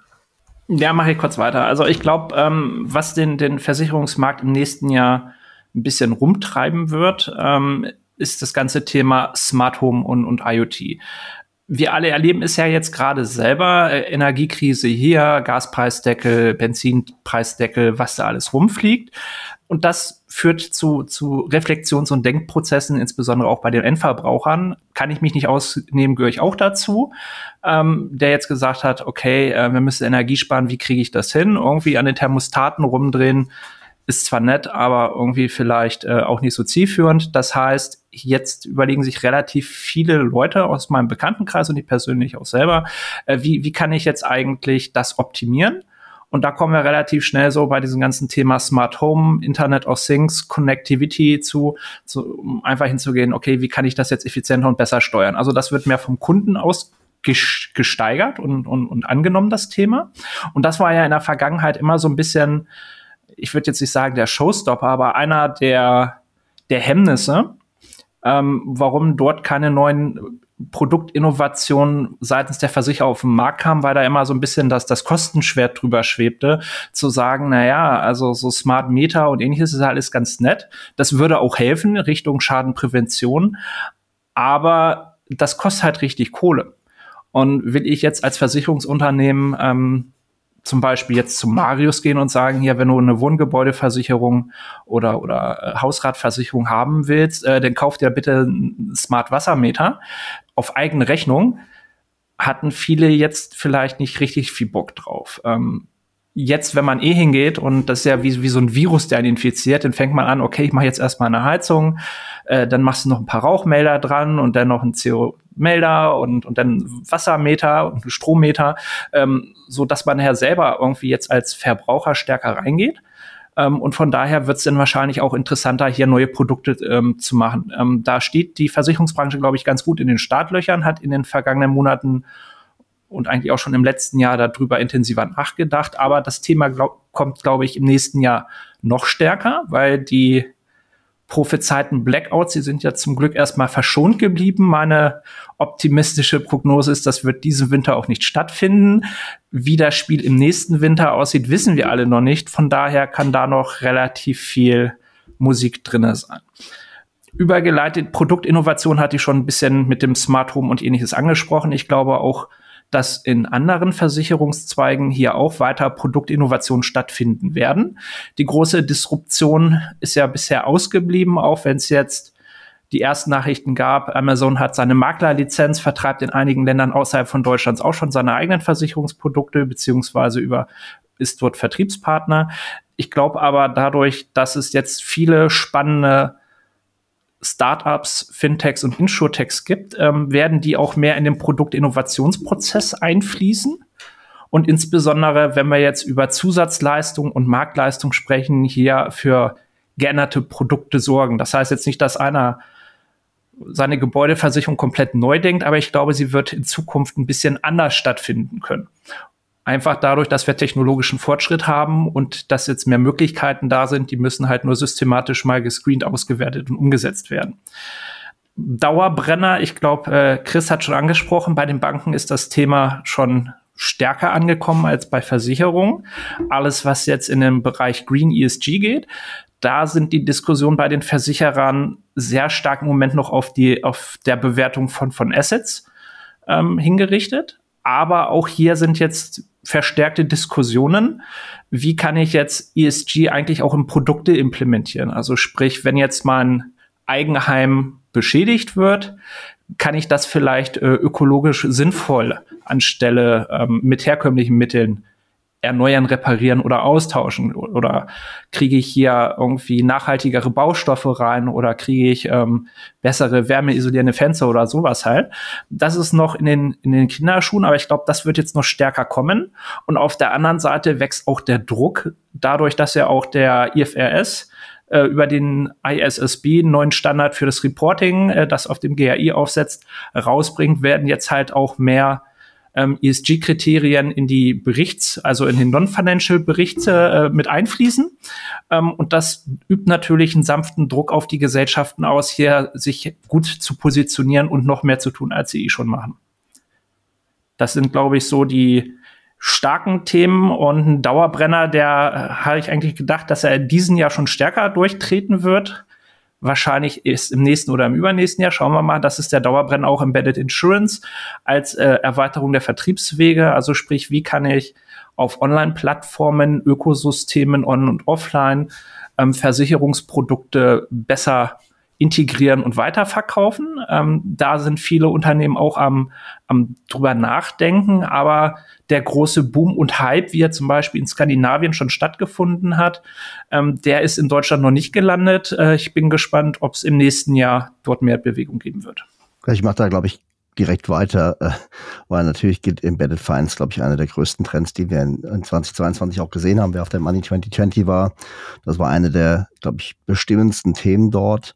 Ja, mache ich kurz weiter. Also ich glaube, ähm, was den, den Versicherungsmarkt im nächsten Jahr ein bisschen rumtreiben wird, ähm, ist das ganze Thema Smart Home und, und IoT. Wir alle erleben es ja jetzt gerade selber, äh, Energiekrise hier, Gaspreisdeckel, Benzinpreisdeckel, was da alles rumfliegt. Und das führt zu, zu Reflexions- und Denkprozessen, insbesondere auch bei den Endverbrauchern. Kann ich mich nicht ausnehmen, gehöre ich auch dazu, ähm, der jetzt gesagt hat, okay, äh, wir müssen Energie sparen, wie kriege ich das hin? Irgendwie an den Thermostaten rumdrehen, ist zwar nett, aber irgendwie vielleicht äh, auch nicht so zielführend. Das heißt, jetzt überlegen sich relativ viele Leute aus meinem Bekanntenkreis und ich persönlich auch selber, äh, wie, wie kann ich jetzt eigentlich das optimieren? Und da kommen wir relativ schnell so bei diesem ganzen Thema Smart Home, Internet of Things, Connectivity zu, zu um einfach hinzugehen, okay, wie kann ich das jetzt effizienter und besser steuern? Also das wird mehr vom Kunden aus gesteigert und, und, und angenommen, das Thema. Und das war ja in der Vergangenheit immer so ein bisschen ich würde jetzt nicht sagen der Showstopper, aber einer der, der Hemmnisse, ähm, warum dort keine neuen Produktinnovationen seitens der Versicherer auf den Markt kamen, weil da immer so ein bisschen das, das Kostenschwert drüber schwebte, zu sagen, na ja, also so Smart Meter und ähnliches ist alles ganz nett. Das würde auch helfen Richtung Schadenprävention, aber das kostet halt richtig Kohle. Und will ich jetzt als Versicherungsunternehmen ähm, zum Beispiel jetzt zum Marius gehen und sagen, hier, wenn du eine Wohngebäudeversicherung oder, oder äh, Hausratversicherung haben willst, äh, dann kauf dir bitte einen Smart Wassermeter auf eigene Rechnung. Hatten viele jetzt vielleicht nicht richtig viel Bock drauf. Ähm, jetzt, wenn man eh hingeht und das ist ja wie, wie so ein Virus, der einen infiziert, dann fängt man an, okay, ich mache jetzt erstmal eine Heizung, äh, dann machst du noch ein paar Rauchmelder dran und dann noch ein CO-Melder und, und dann Wassermeter und Strommeter, ähm, so dass man nachher selber irgendwie jetzt als Verbraucher stärker reingeht. Ähm, und von daher wird es dann wahrscheinlich auch interessanter, hier neue Produkte ähm, zu machen. Ähm, da steht die Versicherungsbranche, glaube ich, ganz gut in den Startlöchern, hat in den vergangenen Monaten und eigentlich auch schon im letzten Jahr darüber intensiver nachgedacht. Aber das Thema glaub, kommt, glaube ich, im nächsten Jahr noch stärker, weil die prophezeiten Blackouts, sie sind ja zum Glück erstmal verschont geblieben. Meine optimistische Prognose ist, das wird diesen Winter auch nicht stattfinden. Wie das Spiel im nächsten Winter aussieht, wissen wir alle noch nicht. Von daher kann da noch relativ viel Musik drinne sein übergeleitet. Produktinnovation hatte ich schon ein bisschen mit dem Smart Home und ähnliches angesprochen. Ich glaube auch dass in anderen Versicherungszweigen hier auch weiter Produktinnovationen stattfinden werden. Die große Disruption ist ja bisher ausgeblieben, auch wenn es jetzt die ersten Nachrichten gab. Amazon hat seine Maklerlizenz, vertreibt in einigen Ländern außerhalb von Deutschlands auch schon seine eigenen Versicherungsprodukte, beziehungsweise über ist dort Vertriebspartner. Ich glaube aber dadurch, dass es jetzt viele spannende Startups, Fintechs und Insurtechs gibt, ähm, werden die auch mehr in den Produktinnovationsprozess einfließen. Und insbesondere, wenn wir jetzt über Zusatzleistung und Marktleistung sprechen, hier für geänderte Produkte sorgen. Das heißt jetzt nicht, dass einer seine Gebäudeversicherung komplett neu denkt, aber ich glaube, sie wird in Zukunft ein bisschen anders stattfinden können. Einfach dadurch, dass wir technologischen Fortschritt haben und dass jetzt mehr Möglichkeiten da sind, die müssen halt nur systematisch mal gescreent, ausgewertet und umgesetzt werden. Dauerbrenner, ich glaube, äh, Chris hat schon angesprochen, bei den Banken ist das Thema schon stärker angekommen als bei Versicherungen. Alles, was jetzt in den Bereich Green ESG geht, da sind die Diskussionen bei den Versicherern sehr stark im Moment noch auf die auf der Bewertung von von Assets ähm, hingerichtet. Aber auch hier sind jetzt verstärkte Diskussionen. Wie kann ich jetzt ESG eigentlich auch in Produkte implementieren? Also sprich, wenn jetzt mein Eigenheim beschädigt wird, kann ich das vielleicht äh, ökologisch sinnvoll anstelle ähm, mit herkömmlichen Mitteln erneuern, reparieren oder austauschen? Oder kriege ich hier irgendwie nachhaltigere Baustoffe rein oder kriege ich ähm, bessere wärmeisolierende Fenster oder sowas halt? Das ist noch in den, in den Kinderschuhen, aber ich glaube, das wird jetzt noch stärker kommen. Und auf der anderen Seite wächst auch der Druck, dadurch, dass ja auch der IFRS äh, über den ISSB neuen Standard für das Reporting, äh, das auf dem GAI aufsetzt, rausbringt, werden jetzt halt auch mehr ähm, ESG-Kriterien in die Berichts-, also in den Non-Financial-Berichte äh, mit einfließen. Ähm, und das übt natürlich einen sanften Druck auf die Gesellschaften aus, hier sich gut zu positionieren und noch mehr zu tun, als sie eh schon machen. Das sind, glaube ich, so die starken Themen und ein Dauerbrenner, der äh, habe ich eigentlich gedacht, dass er in diesem Jahr schon stärker durchtreten wird wahrscheinlich ist im nächsten oder im übernächsten Jahr. Schauen wir mal. Das ist der Dauerbrenner auch Embedded Insurance als äh, Erweiterung der Vertriebswege. Also sprich, wie kann ich auf Online-Plattformen, Ökosystemen on und offline ähm, Versicherungsprodukte besser integrieren und weiterverkaufen. Ähm, da sind viele Unternehmen auch am, am drüber nachdenken, aber der große Boom und Hype, wie er zum Beispiel in Skandinavien schon stattgefunden hat, ähm, der ist in Deutschland noch nicht gelandet. Äh, ich bin gespannt, ob es im nächsten Jahr dort mehr Bewegung geben wird. Ich mache da, glaube ich, direkt weiter, äh, weil natürlich gilt Embedded Finance, glaube ich, einer der größten Trends, die wir in, in 2022 auch gesehen haben, wer auf der Money 2020 war. Das war eine der, glaube ich, bestimmendsten Themen dort.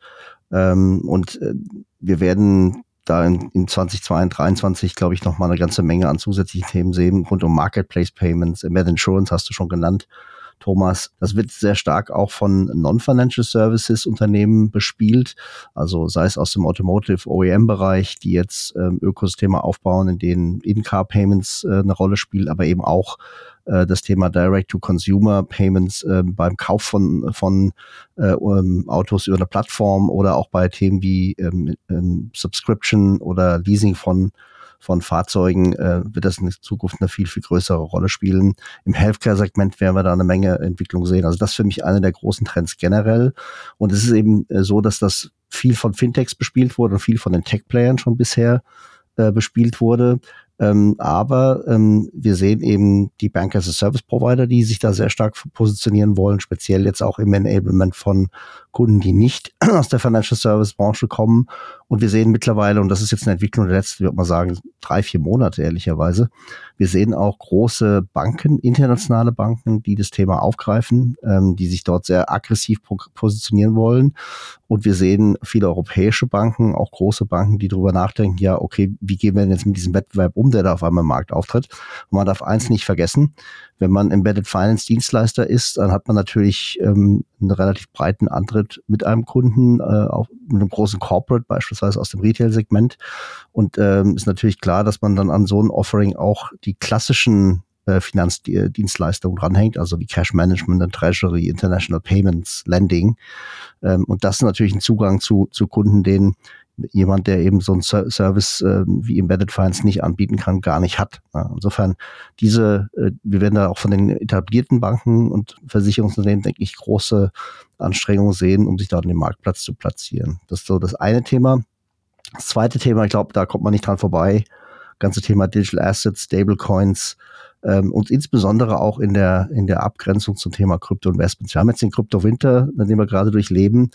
Ähm, und äh, wir werden da in, in 2022, glaube ich, noch mal eine ganze Menge an zusätzlichen Themen sehen, rund um Marketplace Payments, Embedded Insurance hast du schon genannt. Thomas. Das wird sehr stark auch von Non-Financial Services Unternehmen bespielt. Also sei es aus dem Automotive OEM-Bereich, die jetzt ähm, Ökosysteme aufbauen, in denen In-Car-Payments äh, eine Rolle spielen, aber eben auch äh, das Thema Direct-to-Consumer-Payments äh, beim Kauf von, von äh, um, Autos über eine Plattform oder auch bei Themen wie ähm, ähm, Subscription oder Leasing von von Fahrzeugen äh, wird das in Zukunft eine viel, viel größere Rolle spielen. Im Healthcare-Segment werden wir da eine Menge Entwicklung sehen. Also das ist für mich einer der großen Trends generell. Und es ist eben äh, so, dass das viel von Fintechs bespielt wurde und viel von den Tech-Playern schon bisher äh, bespielt wurde. Ähm, aber ähm, wir sehen eben die Bank as a Service Provider, die sich da sehr stark positionieren wollen, speziell jetzt auch im Enablement von Kunden, die nicht aus der Financial Service Branche kommen. Und wir sehen mittlerweile, und das ist jetzt eine Entwicklung der letzten, würde man sagen, drei, vier Monate ehrlicherweise, wir sehen auch große Banken, internationale Banken, die das Thema aufgreifen, ähm, die sich dort sehr aggressiv positionieren wollen. Und wir sehen viele europäische Banken, auch große Banken, die darüber nachdenken, ja, okay, wie gehen wir denn jetzt mit diesem Wettbewerb um, der da auf einmal im Markt auftritt? Und man darf eins nicht vergessen, wenn man Embedded Finance Dienstleister ist, dann hat man natürlich ähm, einen relativ breiten Antritt mit einem Kunden, äh, auch mit einem großen Corporate beispielsweise aus dem Retail-Segment. Und ähm, ist natürlich klar, dass man dann an so ein Offering auch die klassischen äh, Finanzdienstleistungen dranhängt, also wie Cash Management und Treasury, International Payments, Lending. Ähm, und das ist natürlich ein Zugang zu, zu Kunden, denen jemand, der eben so einen Service äh, wie Embedded Finance nicht anbieten kann, gar nicht hat. Insofern diese, äh, wir werden da auch von den etablierten Banken und Versicherungsunternehmen, denke ich, große Anstrengungen sehen, um sich da an dem Marktplatz zu platzieren. Das ist so das eine Thema. Das zweite Thema, ich glaube, da kommt man nicht dran vorbei, ganze Thema Digital Assets, Stablecoins, ähm, und insbesondere auch in der, in der Abgrenzung zum Thema Krypto-Investments. Wir haben jetzt den Krypto-Winter, den wir gerade durchleben.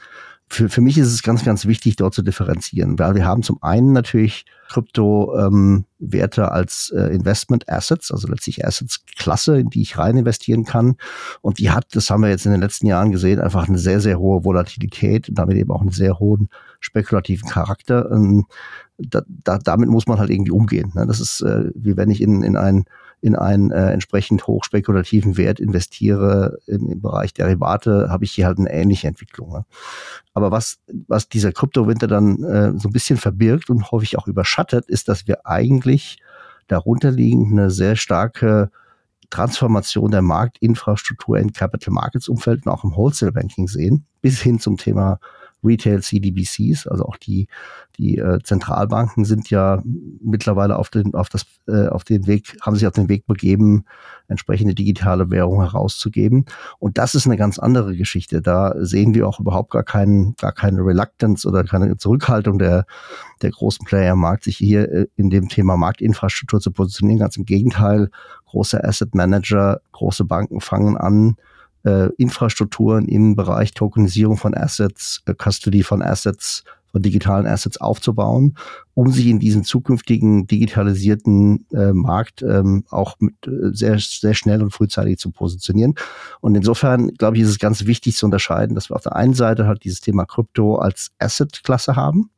Für, für mich ist es ganz, ganz wichtig, dort zu differenzieren, weil wir haben zum einen natürlich Krypto-Werte ähm, als äh, Investment Assets, also letztlich Assets-Klasse, in die ich rein investieren kann. Und die hat, das haben wir jetzt in den letzten Jahren gesehen, einfach eine sehr, sehr hohe Volatilität und damit eben auch einen sehr hohen spekulativen Charakter. Ähm, da, da, damit muss man halt irgendwie umgehen. Ne? Das ist, äh, wie wenn ich in, in ein in einen äh, entsprechend hochspekulativen Wert investiere im, im Bereich Derivate, habe ich hier halt eine ähnliche Entwicklung. Ne? Aber was, was dieser Kryptowinter dann äh, so ein bisschen verbirgt und häufig auch überschattet, ist, dass wir eigentlich darunter liegend eine sehr starke Transformation der Marktinfrastruktur in Capital Markets Umfeld und auch im Wholesale Banking sehen, bis hin zum Thema Retail CDBCs, also auch die, die äh, Zentralbanken sind ja mittlerweile auf den, auf, das, äh, auf den Weg, haben sich auf den Weg begeben, entsprechende digitale Währung herauszugeben. Und das ist eine ganz andere Geschichte. Da sehen wir auch überhaupt gar keinen, gar keine Reluctance oder keine Zurückhaltung der, der großen Player im Markt, sich hier äh, in dem Thema Marktinfrastruktur zu positionieren. Ganz im Gegenteil, große Asset Manager, große Banken fangen an, äh, Infrastrukturen im Bereich Tokenisierung von Assets, äh, Custody von Assets, von digitalen Assets aufzubauen, um sich in diesen zukünftigen digitalisierten äh, Markt ähm, auch mit, äh, sehr, sehr schnell und frühzeitig zu positionieren. Und insofern, glaube ich, ist es ganz wichtig zu unterscheiden, dass wir auf der einen Seite halt dieses Thema Krypto als Asset-Klasse haben.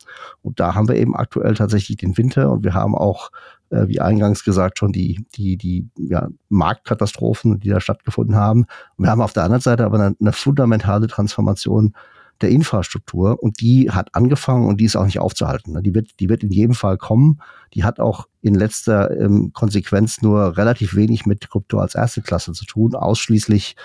Und da haben wir eben aktuell tatsächlich den Winter und wir haben auch äh, wie eingangs gesagt, schon die, die, die ja, Marktkatastrophen, die da stattgefunden haben. Und wir haben auf der anderen Seite aber eine, eine fundamentale Transformation der Infrastruktur und die hat angefangen und die ist auch nicht aufzuhalten. Die wird, die wird in jedem Fall kommen. Die hat auch in letzter ähm, Konsequenz nur relativ wenig mit Krypto als erste Klasse zu tun. Ausschließlich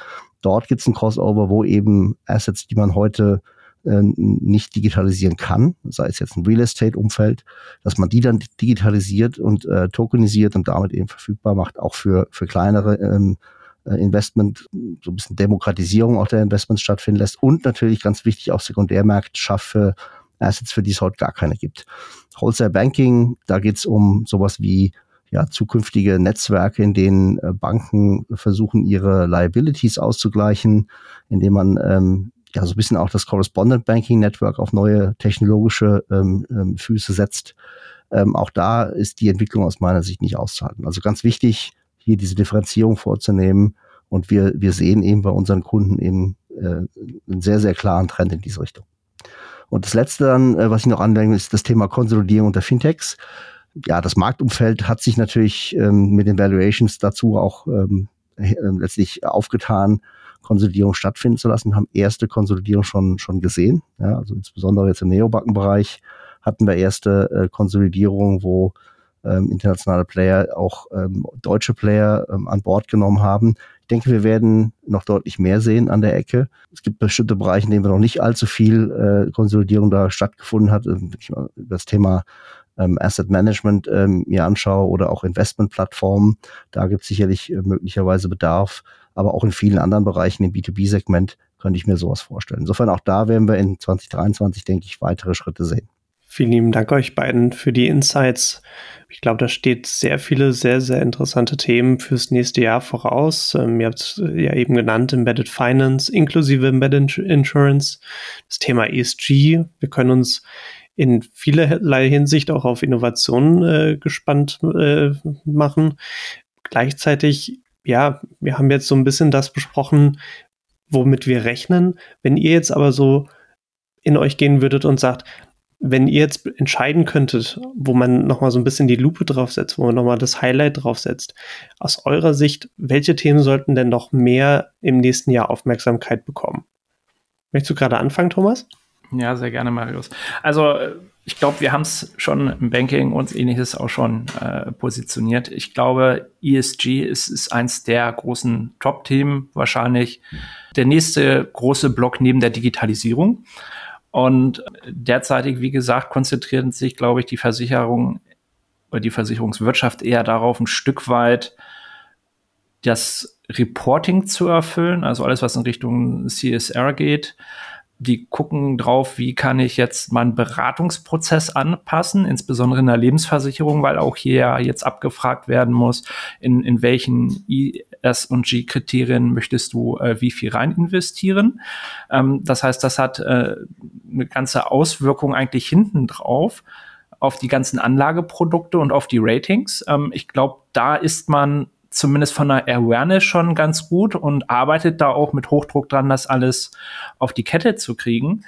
dort gibt es ein Crossover, wo eben Assets, die man heute äh, nicht digitalisieren kann, sei es jetzt ein Real Estate-Umfeld, dass man die dann digitalisiert und äh, tokenisiert und damit eben verfügbar macht, auch für, für kleinere ähm, äh, Investment, so ein bisschen Demokratisierung auch der Investments stattfinden lässt und natürlich ganz wichtig auch Sekundärmärkte schafft für Assets, für die es heute gar keine gibt. Wholesale Banking, da geht es um sowas wie ja, zukünftige Netzwerke, in denen äh, Banken versuchen, ihre Liabilities auszugleichen, indem man ähm, ja so ein bisschen auch das Correspondent Banking Network auf neue technologische ähm, ähm, Füße setzt. Ähm, auch da ist die Entwicklung aus meiner Sicht nicht auszuhalten. Also ganz wichtig, hier diese Differenzierung vorzunehmen. Und wir, wir sehen eben bei unseren Kunden eben äh, einen sehr, sehr klaren Trend in diese Richtung. Und das Letzte dann, äh, was ich noch anwende, ist das Thema Konsolidierung der Fintechs. Ja, das Marktumfeld hat sich natürlich ähm, mit den Valuations dazu auch ähm, äh, letztlich aufgetan. Konsolidierung stattfinden zu lassen, haben erste Konsolidierung schon, schon gesehen. Ja, also insbesondere jetzt im Neobankenbereich hatten wir erste äh, Konsolidierungen, wo ähm, internationale Player auch ähm, deutsche Player ähm, an Bord genommen haben. Ich denke, wir werden noch deutlich mehr sehen an der Ecke. Es gibt bestimmte Bereiche, in denen wir noch nicht allzu viel äh, Konsolidierung da stattgefunden hat. Wenn ich mal das Thema ähm, Asset Management ähm, mir anschaue oder auch Investmentplattformen, da gibt es sicherlich äh, möglicherweise Bedarf aber auch in vielen anderen Bereichen im B2B-Segment könnte ich mir sowas vorstellen. Insofern auch da werden wir in 2023, denke ich, weitere Schritte sehen. Vielen lieben Dank euch beiden für die Insights. Ich glaube, da steht sehr viele sehr, sehr interessante Themen fürs nächste Jahr voraus. Ähm, ihr habt es ja eben genannt, Embedded Finance inklusive Embedded Insurance, das Thema ESG. Wir können uns in vielerlei Hinsicht auch auf Innovationen äh, gespannt äh, machen. Gleichzeitig ja, wir haben jetzt so ein bisschen das besprochen, womit wir rechnen. Wenn ihr jetzt aber so in euch gehen würdet und sagt, wenn ihr jetzt entscheiden könntet, wo man nochmal so ein bisschen die Lupe draufsetzt, wo man nochmal das Highlight draufsetzt, aus eurer Sicht, welche Themen sollten denn noch mehr im nächsten Jahr Aufmerksamkeit bekommen? Möchtest du gerade anfangen, Thomas? Ja, sehr gerne, Marius. Also äh, ich glaube, wir haben es schon im Banking und ähnliches auch schon äh, positioniert. Ich glaube, ESG ist, ist eins der großen Top-Themen wahrscheinlich. Der nächste große Block neben der Digitalisierung. Und derzeitig, wie gesagt, konzentrieren sich, glaube ich, die Versicherung oder die Versicherungswirtschaft eher darauf, ein Stück weit das Reporting zu erfüllen, also alles, was in Richtung CSR geht. Die gucken drauf, wie kann ich jetzt meinen Beratungsprozess anpassen, insbesondere in der Lebensversicherung, weil auch hier jetzt abgefragt werden muss, in, in welchen IS und G-Kriterien möchtest du äh, wie viel rein investieren. Ähm, das heißt, das hat äh, eine ganze Auswirkung eigentlich hinten drauf auf die ganzen Anlageprodukte und auf die Ratings. Ähm, ich glaube, da ist man zumindest von der Awareness schon ganz gut und arbeitet da auch mit Hochdruck dran, das alles auf die Kette zu kriegen.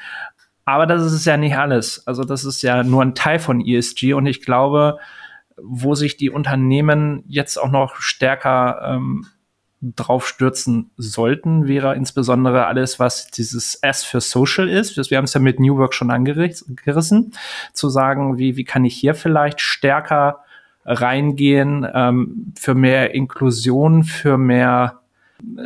Aber das ist ja nicht alles. Also das ist ja nur ein Teil von ESG und ich glaube, wo sich die Unternehmen jetzt auch noch stärker ähm, drauf stürzen sollten, wäre insbesondere alles, was dieses S für Social ist. Wir haben es ja mit New Work schon angerissen, zu sagen, wie, wie kann ich hier vielleicht stärker reingehen ähm, für mehr Inklusion, für mehr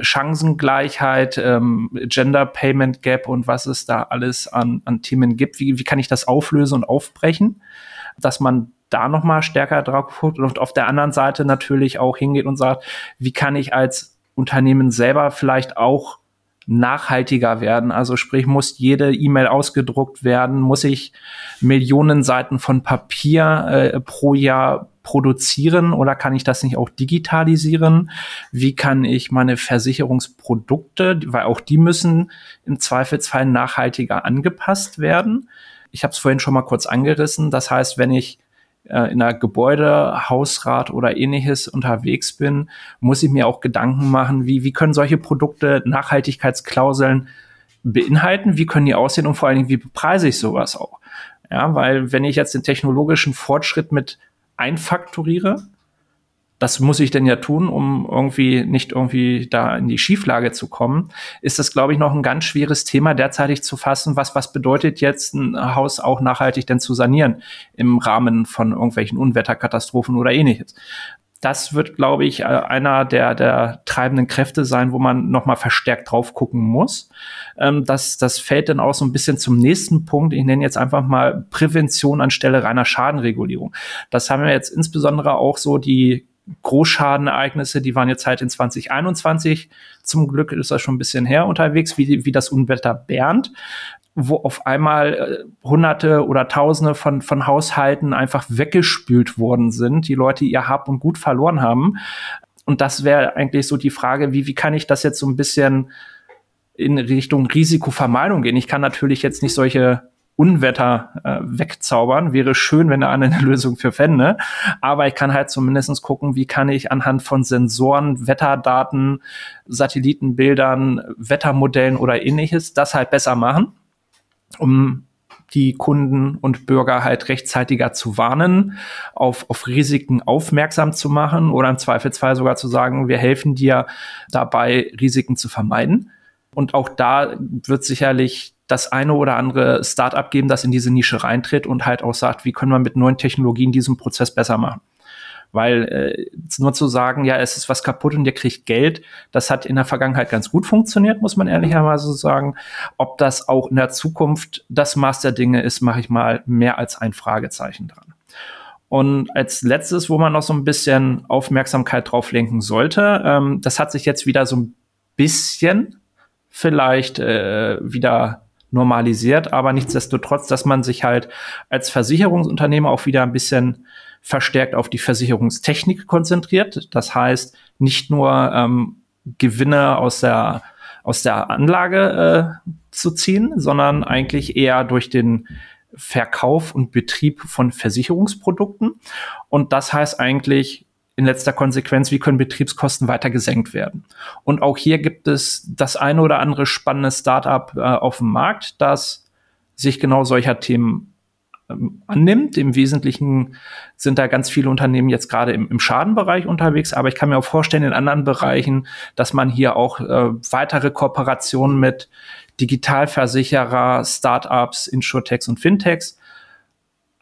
Chancengleichheit, ähm, Gender Payment Gap und was es da alles an, an Themen gibt. Wie, wie kann ich das auflösen und aufbrechen, dass man da noch mal stärker drauf guckt und auf der anderen Seite natürlich auch hingeht und sagt, wie kann ich als Unternehmen selber vielleicht auch nachhaltiger werden. Also sprich, muss jede E-Mail ausgedruckt werden? Muss ich Millionen Seiten von Papier äh, pro Jahr produzieren oder kann ich das nicht auch digitalisieren? Wie kann ich meine Versicherungsprodukte, weil auch die müssen im Zweifelsfall nachhaltiger angepasst werden? Ich habe es vorhin schon mal kurz angerissen. Das heißt, wenn ich äh, in einer Gebäude, Hausrat oder ähnliches unterwegs bin, muss ich mir auch Gedanken machen, wie, wie können solche Produkte Nachhaltigkeitsklauseln beinhalten, wie können die aussehen und vor allen Dingen, wie bepreise ich sowas auch. Ja, weil wenn ich jetzt den technologischen Fortschritt mit einfakturiere, das muss ich denn ja tun, um irgendwie nicht irgendwie da in die Schieflage zu kommen, ist das, glaube ich, noch ein ganz schweres Thema derzeitig zu fassen. Was, was bedeutet jetzt ein Haus auch nachhaltig denn zu sanieren im Rahmen von irgendwelchen Unwetterkatastrophen oder ähnliches? Das wird, glaube ich, äh, einer der, der treibenden Kräfte sein, wo man nochmal verstärkt drauf gucken muss. Ähm, das, das fällt dann auch so ein bisschen zum nächsten Punkt. Ich nenne jetzt einfach mal Prävention anstelle reiner Schadenregulierung. Das haben wir jetzt insbesondere auch so die Großschadenereignisse, die waren jetzt halt in 2021. Zum Glück ist das schon ein bisschen her unterwegs, wie, wie das Unwetter Bernd, wo auf einmal äh, Hunderte oder Tausende von, von Haushalten einfach weggespült worden sind, die Leute ihr Hab und Gut verloren haben. Und das wäre eigentlich so die Frage, wie, wie kann ich das jetzt so ein bisschen in Richtung Risikovermeidung gehen? Ich kann natürlich jetzt nicht solche Unwetter äh, wegzaubern. Wäre schön, wenn da eine Lösung für fände. Aber ich kann halt zumindestens gucken, wie kann ich anhand von Sensoren, Wetterdaten, Satellitenbildern, Wettermodellen oder ähnliches das halt besser machen, um die Kunden und Bürger halt rechtzeitiger zu warnen, auf, auf Risiken aufmerksam zu machen oder im Zweifelsfall sogar zu sagen, wir helfen dir dabei, Risiken zu vermeiden. Und auch da wird sicherlich das eine oder andere Startup geben, das in diese Nische reintritt und halt auch sagt, wie können wir mit neuen Technologien diesen Prozess besser machen. Weil äh, nur zu sagen, ja, es ist was kaputt und ihr kriegt Geld, das hat in der Vergangenheit ganz gut funktioniert, muss man ehrlicherweise sagen. Ob das auch in der Zukunft das Maß der Dinge ist, mache ich mal mehr als ein Fragezeichen dran. Und als letztes, wo man noch so ein bisschen Aufmerksamkeit drauf lenken sollte, ähm, das hat sich jetzt wieder so ein bisschen vielleicht äh, wieder normalisiert, aber nichtsdestotrotz, dass man sich halt als Versicherungsunternehmer auch wieder ein bisschen verstärkt auf die Versicherungstechnik konzentriert. Das heißt, nicht nur ähm, Gewinne aus der aus der Anlage äh, zu ziehen, sondern eigentlich eher durch den Verkauf und Betrieb von Versicherungsprodukten. Und das heißt eigentlich in letzter Konsequenz, wie können Betriebskosten weiter gesenkt werden. Und auch hier gibt es das eine oder andere spannende Startup äh, auf dem Markt, das sich genau solcher Themen ähm, annimmt. Im Wesentlichen sind da ganz viele Unternehmen jetzt gerade im, im, Schadenbereich unterwegs, aber ich kann mir auch vorstellen, in anderen Bereichen, dass man hier auch äh, weitere Kooperationen mit Digitalversicherer, Startups, Insurtechs und Fintechs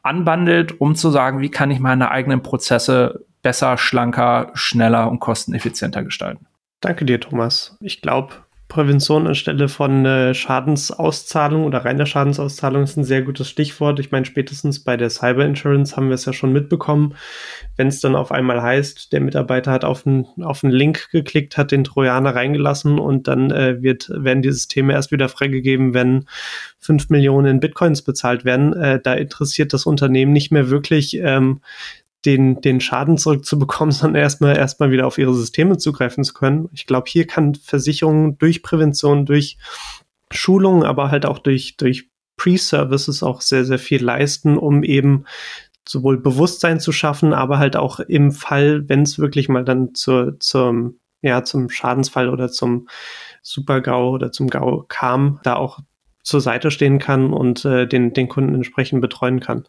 anbandelt, um zu sagen, wie kann ich meine eigenen Prozesse besser, schlanker, schneller und kosteneffizienter gestalten. Danke dir, Thomas. Ich glaube, Prävention anstelle von äh, Schadensauszahlung oder reiner Schadensauszahlung ist ein sehr gutes Stichwort. Ich meine, spätestens bei der Cyber Insurance haben wir es ja schon mitbekommen. Wenn es dann auf einmal heißt, der Mitarbeiter hat auf einen, auf einen Link geklickt, hat den Trojaner reingelassen und dann äh, wird, werden die Systeme erst wieder freigegeben, wenn fünf Millionen in Bitcoins bezahlt werden. Äh, da interessiert das Unternehmen nicht mehr wirklich, ähm, den, den Schaden zurückzubekommen, sondern erstmal erstmal wieder auf ihre Systeme zugreifen zu können. Ich glaube, hier kann Versicherung durch Prävention, durch Schulungen, aber halt auch durch, durch Pre-Services auch sehr, sehr viel leisten, um eben sowohl Bewusstsein zu schaffen, aber halt auch im Fall, wenn es wirklich mal dann zur, zum, ja, zum Schadensfall oder zum Super-GAU oder zum GAU kam, da auch zur Seite stehen kann und äh, den, den Kunden entsprechend betreuen kann.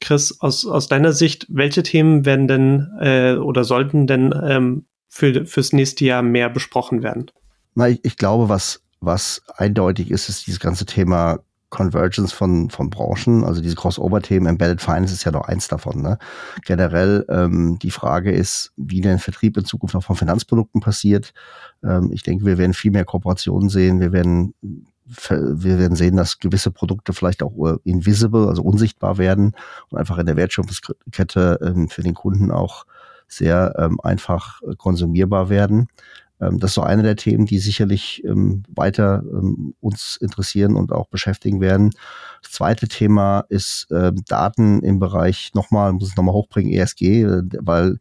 Chris, aus, aus deiner Sicht, welche Themen werden denn äh, oder sollten denn ähm, für, fürs nächste Jahr mehr besprochen werden? Na, ich, ich glaube, was, was eindeutig ist, ist dieses ganze Thema Convergence von, von Branchen, also diese Crossover-Themen, Embedded Finance ist ja noch eins davon. Ne? Generell ähm, die Frage ist, wie der Vertrieb in Zukunft auch von Finanzprodukten passiert. Ähm, ich denke, wir werden viel mehr Kooperationen sehen. Wir werden wir werden sehen, dass gewisse Produkte vielleicht auch äh, invisible, also unsichtbar werden und einfach in der Wertschöpfungskette ähm, für den Kunden auch sehr ähm, einfach äh, konsumierbar werden. Ähm, das ist so eine der Themen, die sicherlich weiter uns interessieren und auch beschäftigen werden. Das zweite Thema ist Daten im Bereich, nochmal, muss es nochmal hochbringen, ESG, äh, weil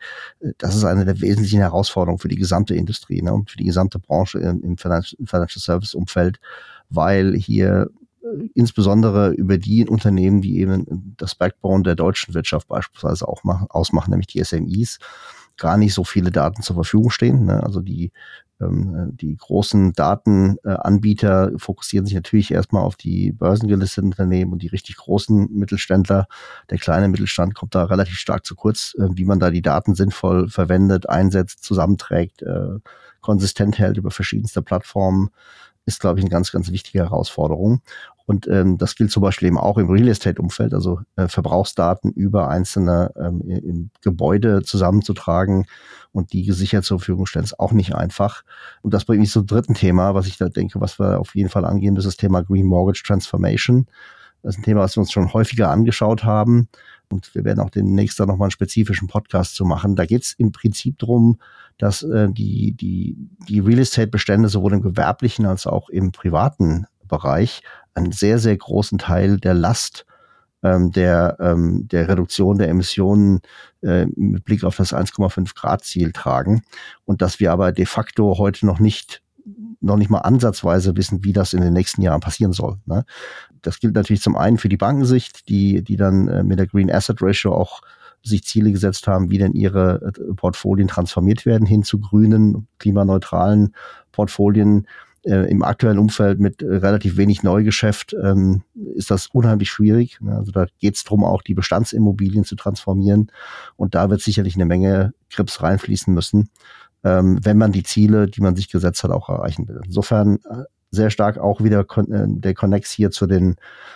das ist eine der wesentlichen Herausforderungen für die gesamte Industrie ne, und für die gesamte Branche im Financial Service Umfeld weil hier äh, insbesondere über die Unternehmen, die eben das Backbone der deutschen Wirtschaft beispielsweise auch machen, ausmachen, nämlich die SMEs, gar nicht so viele Daten zur Verfügung stehen. Ne? Also die, ähm, die großen Datenanbieter fokussieren sich natürlich erstmal auf die börsengelisteten Unternehmen und die richtig großen Mittelständler. Der kleine Mittelstand kommt da relativ stark zu kurz, äh, wie man da die Daten sinnvoll verwendet, einsetzt, zusammenträgt, äh, konsistent hält über verschiedenste Plattformen ist, glaube ich, eine ganz, ganz wichtige Herausforderung. Und ähm, das gilt zum Beispiel eben auch im Real Estate-Umfeld, also äh, Verbrauchsdaten über einzelne ähm, im Gebäude zusammenzutragen und die gesichert zur Verfügung stellen, ist auch nicht einfach. Und das bringt mich zum dritten Thema, was ich da denke, was wir auf jeden Fall angehen, das ist das Thema Green Mortgage Transformation. Das ist ein Thema, was wir uns schon häufiger angeschaut haben. Und wir werden auch demnächst da nochmal einen spezifischen Podcast zu machen. Da geht es im Prinzip drum, dass äh, die, die, die Real Estate-Bestände sowohl im gewerblichen als auch im privaten Bereich einen sehr, sehr großen Teil der Last ähm, der, ähm, der Reduktion der Emissionen äh, mit Blick auf das 1,5 Grad Ziel tragen und dass wir aber de facto heute noch nicht noch nicht mal ansatzweise wissen, wie das in den nächsten Jahren passieren soll. Ne? Das gilt natürlich zum einen für die Bankensicht, die, die dann äh, mit der Green Asset Ratio auch sich Ziele gesetzt haben, wie denn ihre äh, Portfolien transformiert werden hin zu grünen, klimaneutralen Portfolien. Äh, Im aktuellen Umfeld mit äh, relativ wenig Neugeschäft ähm, ist das unheimlich schwierig. Also da geht es darum, auch die Bestandsimmobilien zu transformieren. Und da wird sicherlich eine Menge Grips reinfließen müssen, ähm, wenn man die Ziele, die man sich gesetzt hat, auch erreichen will. Insofern äh, sehr stark auch wieder äh, der Connex hier zu den,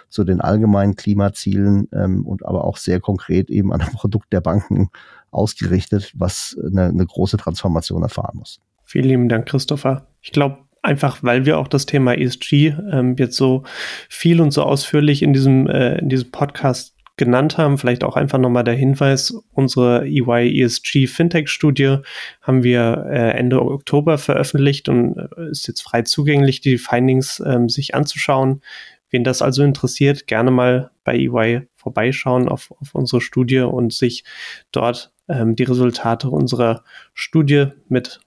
zu den allgemeinen Klimazielen ähm, und aber auch sehr konkret eben an ein Produkt der Banken ausgerichtet, was eine, eine große Transformation erfahren muss. Vielen lieben Dank, Christopher. Ich glaube, einfach weil wir auch das Thema ESG ähm, jetzt so viel und so ausführlich in diesem, äh, in diesem Podcast genannt haben. Vielleicht auch einfach nochmal der Hinweis, unsere EY ESG Fintech Studie haben wir äh, Ende Oktober veröffentlicht und äh, ist jetzt frei zugänglich, die Findings ähm, sich anzuschauen. Wen das also interessiert, gerne mal bei EY vorbeischauen auf, auf unsere Studie und sich dort ähm, die Resultate unserer Studie mit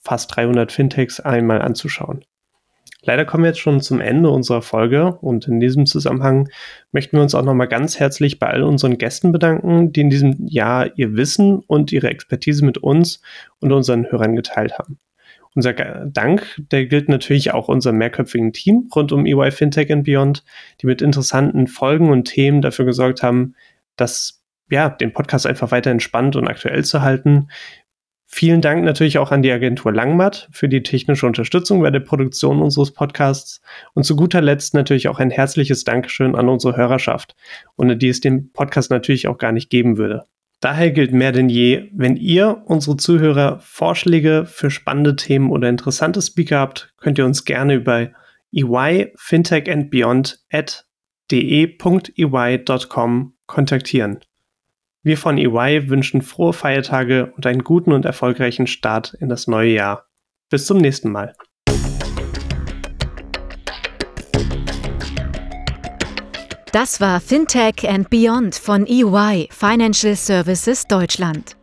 fast 300 Fintechs einmal anzuschauen. Leider kommen wir jetzt schon zum Ende unserer Folge und in diesem Zusammenhang möchten wir uns auch nochmal ganz herzlich bei all unseren Gästen bedanken, die in diesem Jahr ihr Wissen und ihre Expertise mit uns und unseren Hörern geteilt haben. Unser Dank, der gilt natürlich auch unserem mehrköpfigen Team rund um EY Fintech and Beyond, die mit interessanten Folgen und Themen dafür gesorgt haben, dass ja, den Podcast einfach weiter entspannt und aktuell zu halten. Vielen Dank natürlich auch an die Agentur Langmatt für die technische Unterstützung bei der Produktion unseres Podcasts und zu guter Letzt natürlich auch ein herzliches Dankeschön an unsere Hörerschaft, ohne die es den Podcast natürlich auch gar nicht geben würde. Daher gilt mehr denn je, wenn ihr, unsere Zuhörer, Vorschläge für spannende Themen oder interessante Speaker habt, könnt ihr uns gerne über EY Fintech and Beyond at de.ey.com kontaktieren. Wir von EY wünschen frohe Feiertage und einen guten und erfolgreichen Start in das neue Jahr. Bis zum nächsten Mal. Das war Fintech and Beyond von EY Financial Services Deutschland.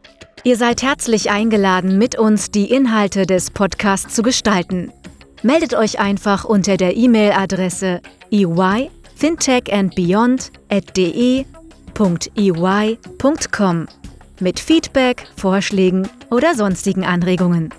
Ihr seid herzlich eingeladen, mit uns die Inhalte des Podcasts zu gestalten. Meldet euch einfach unter der E-Mail-Adresse ey fintechandbeyond.de.ey.com mit Feedback, Vorschlägen oder sonstigen Anregungen.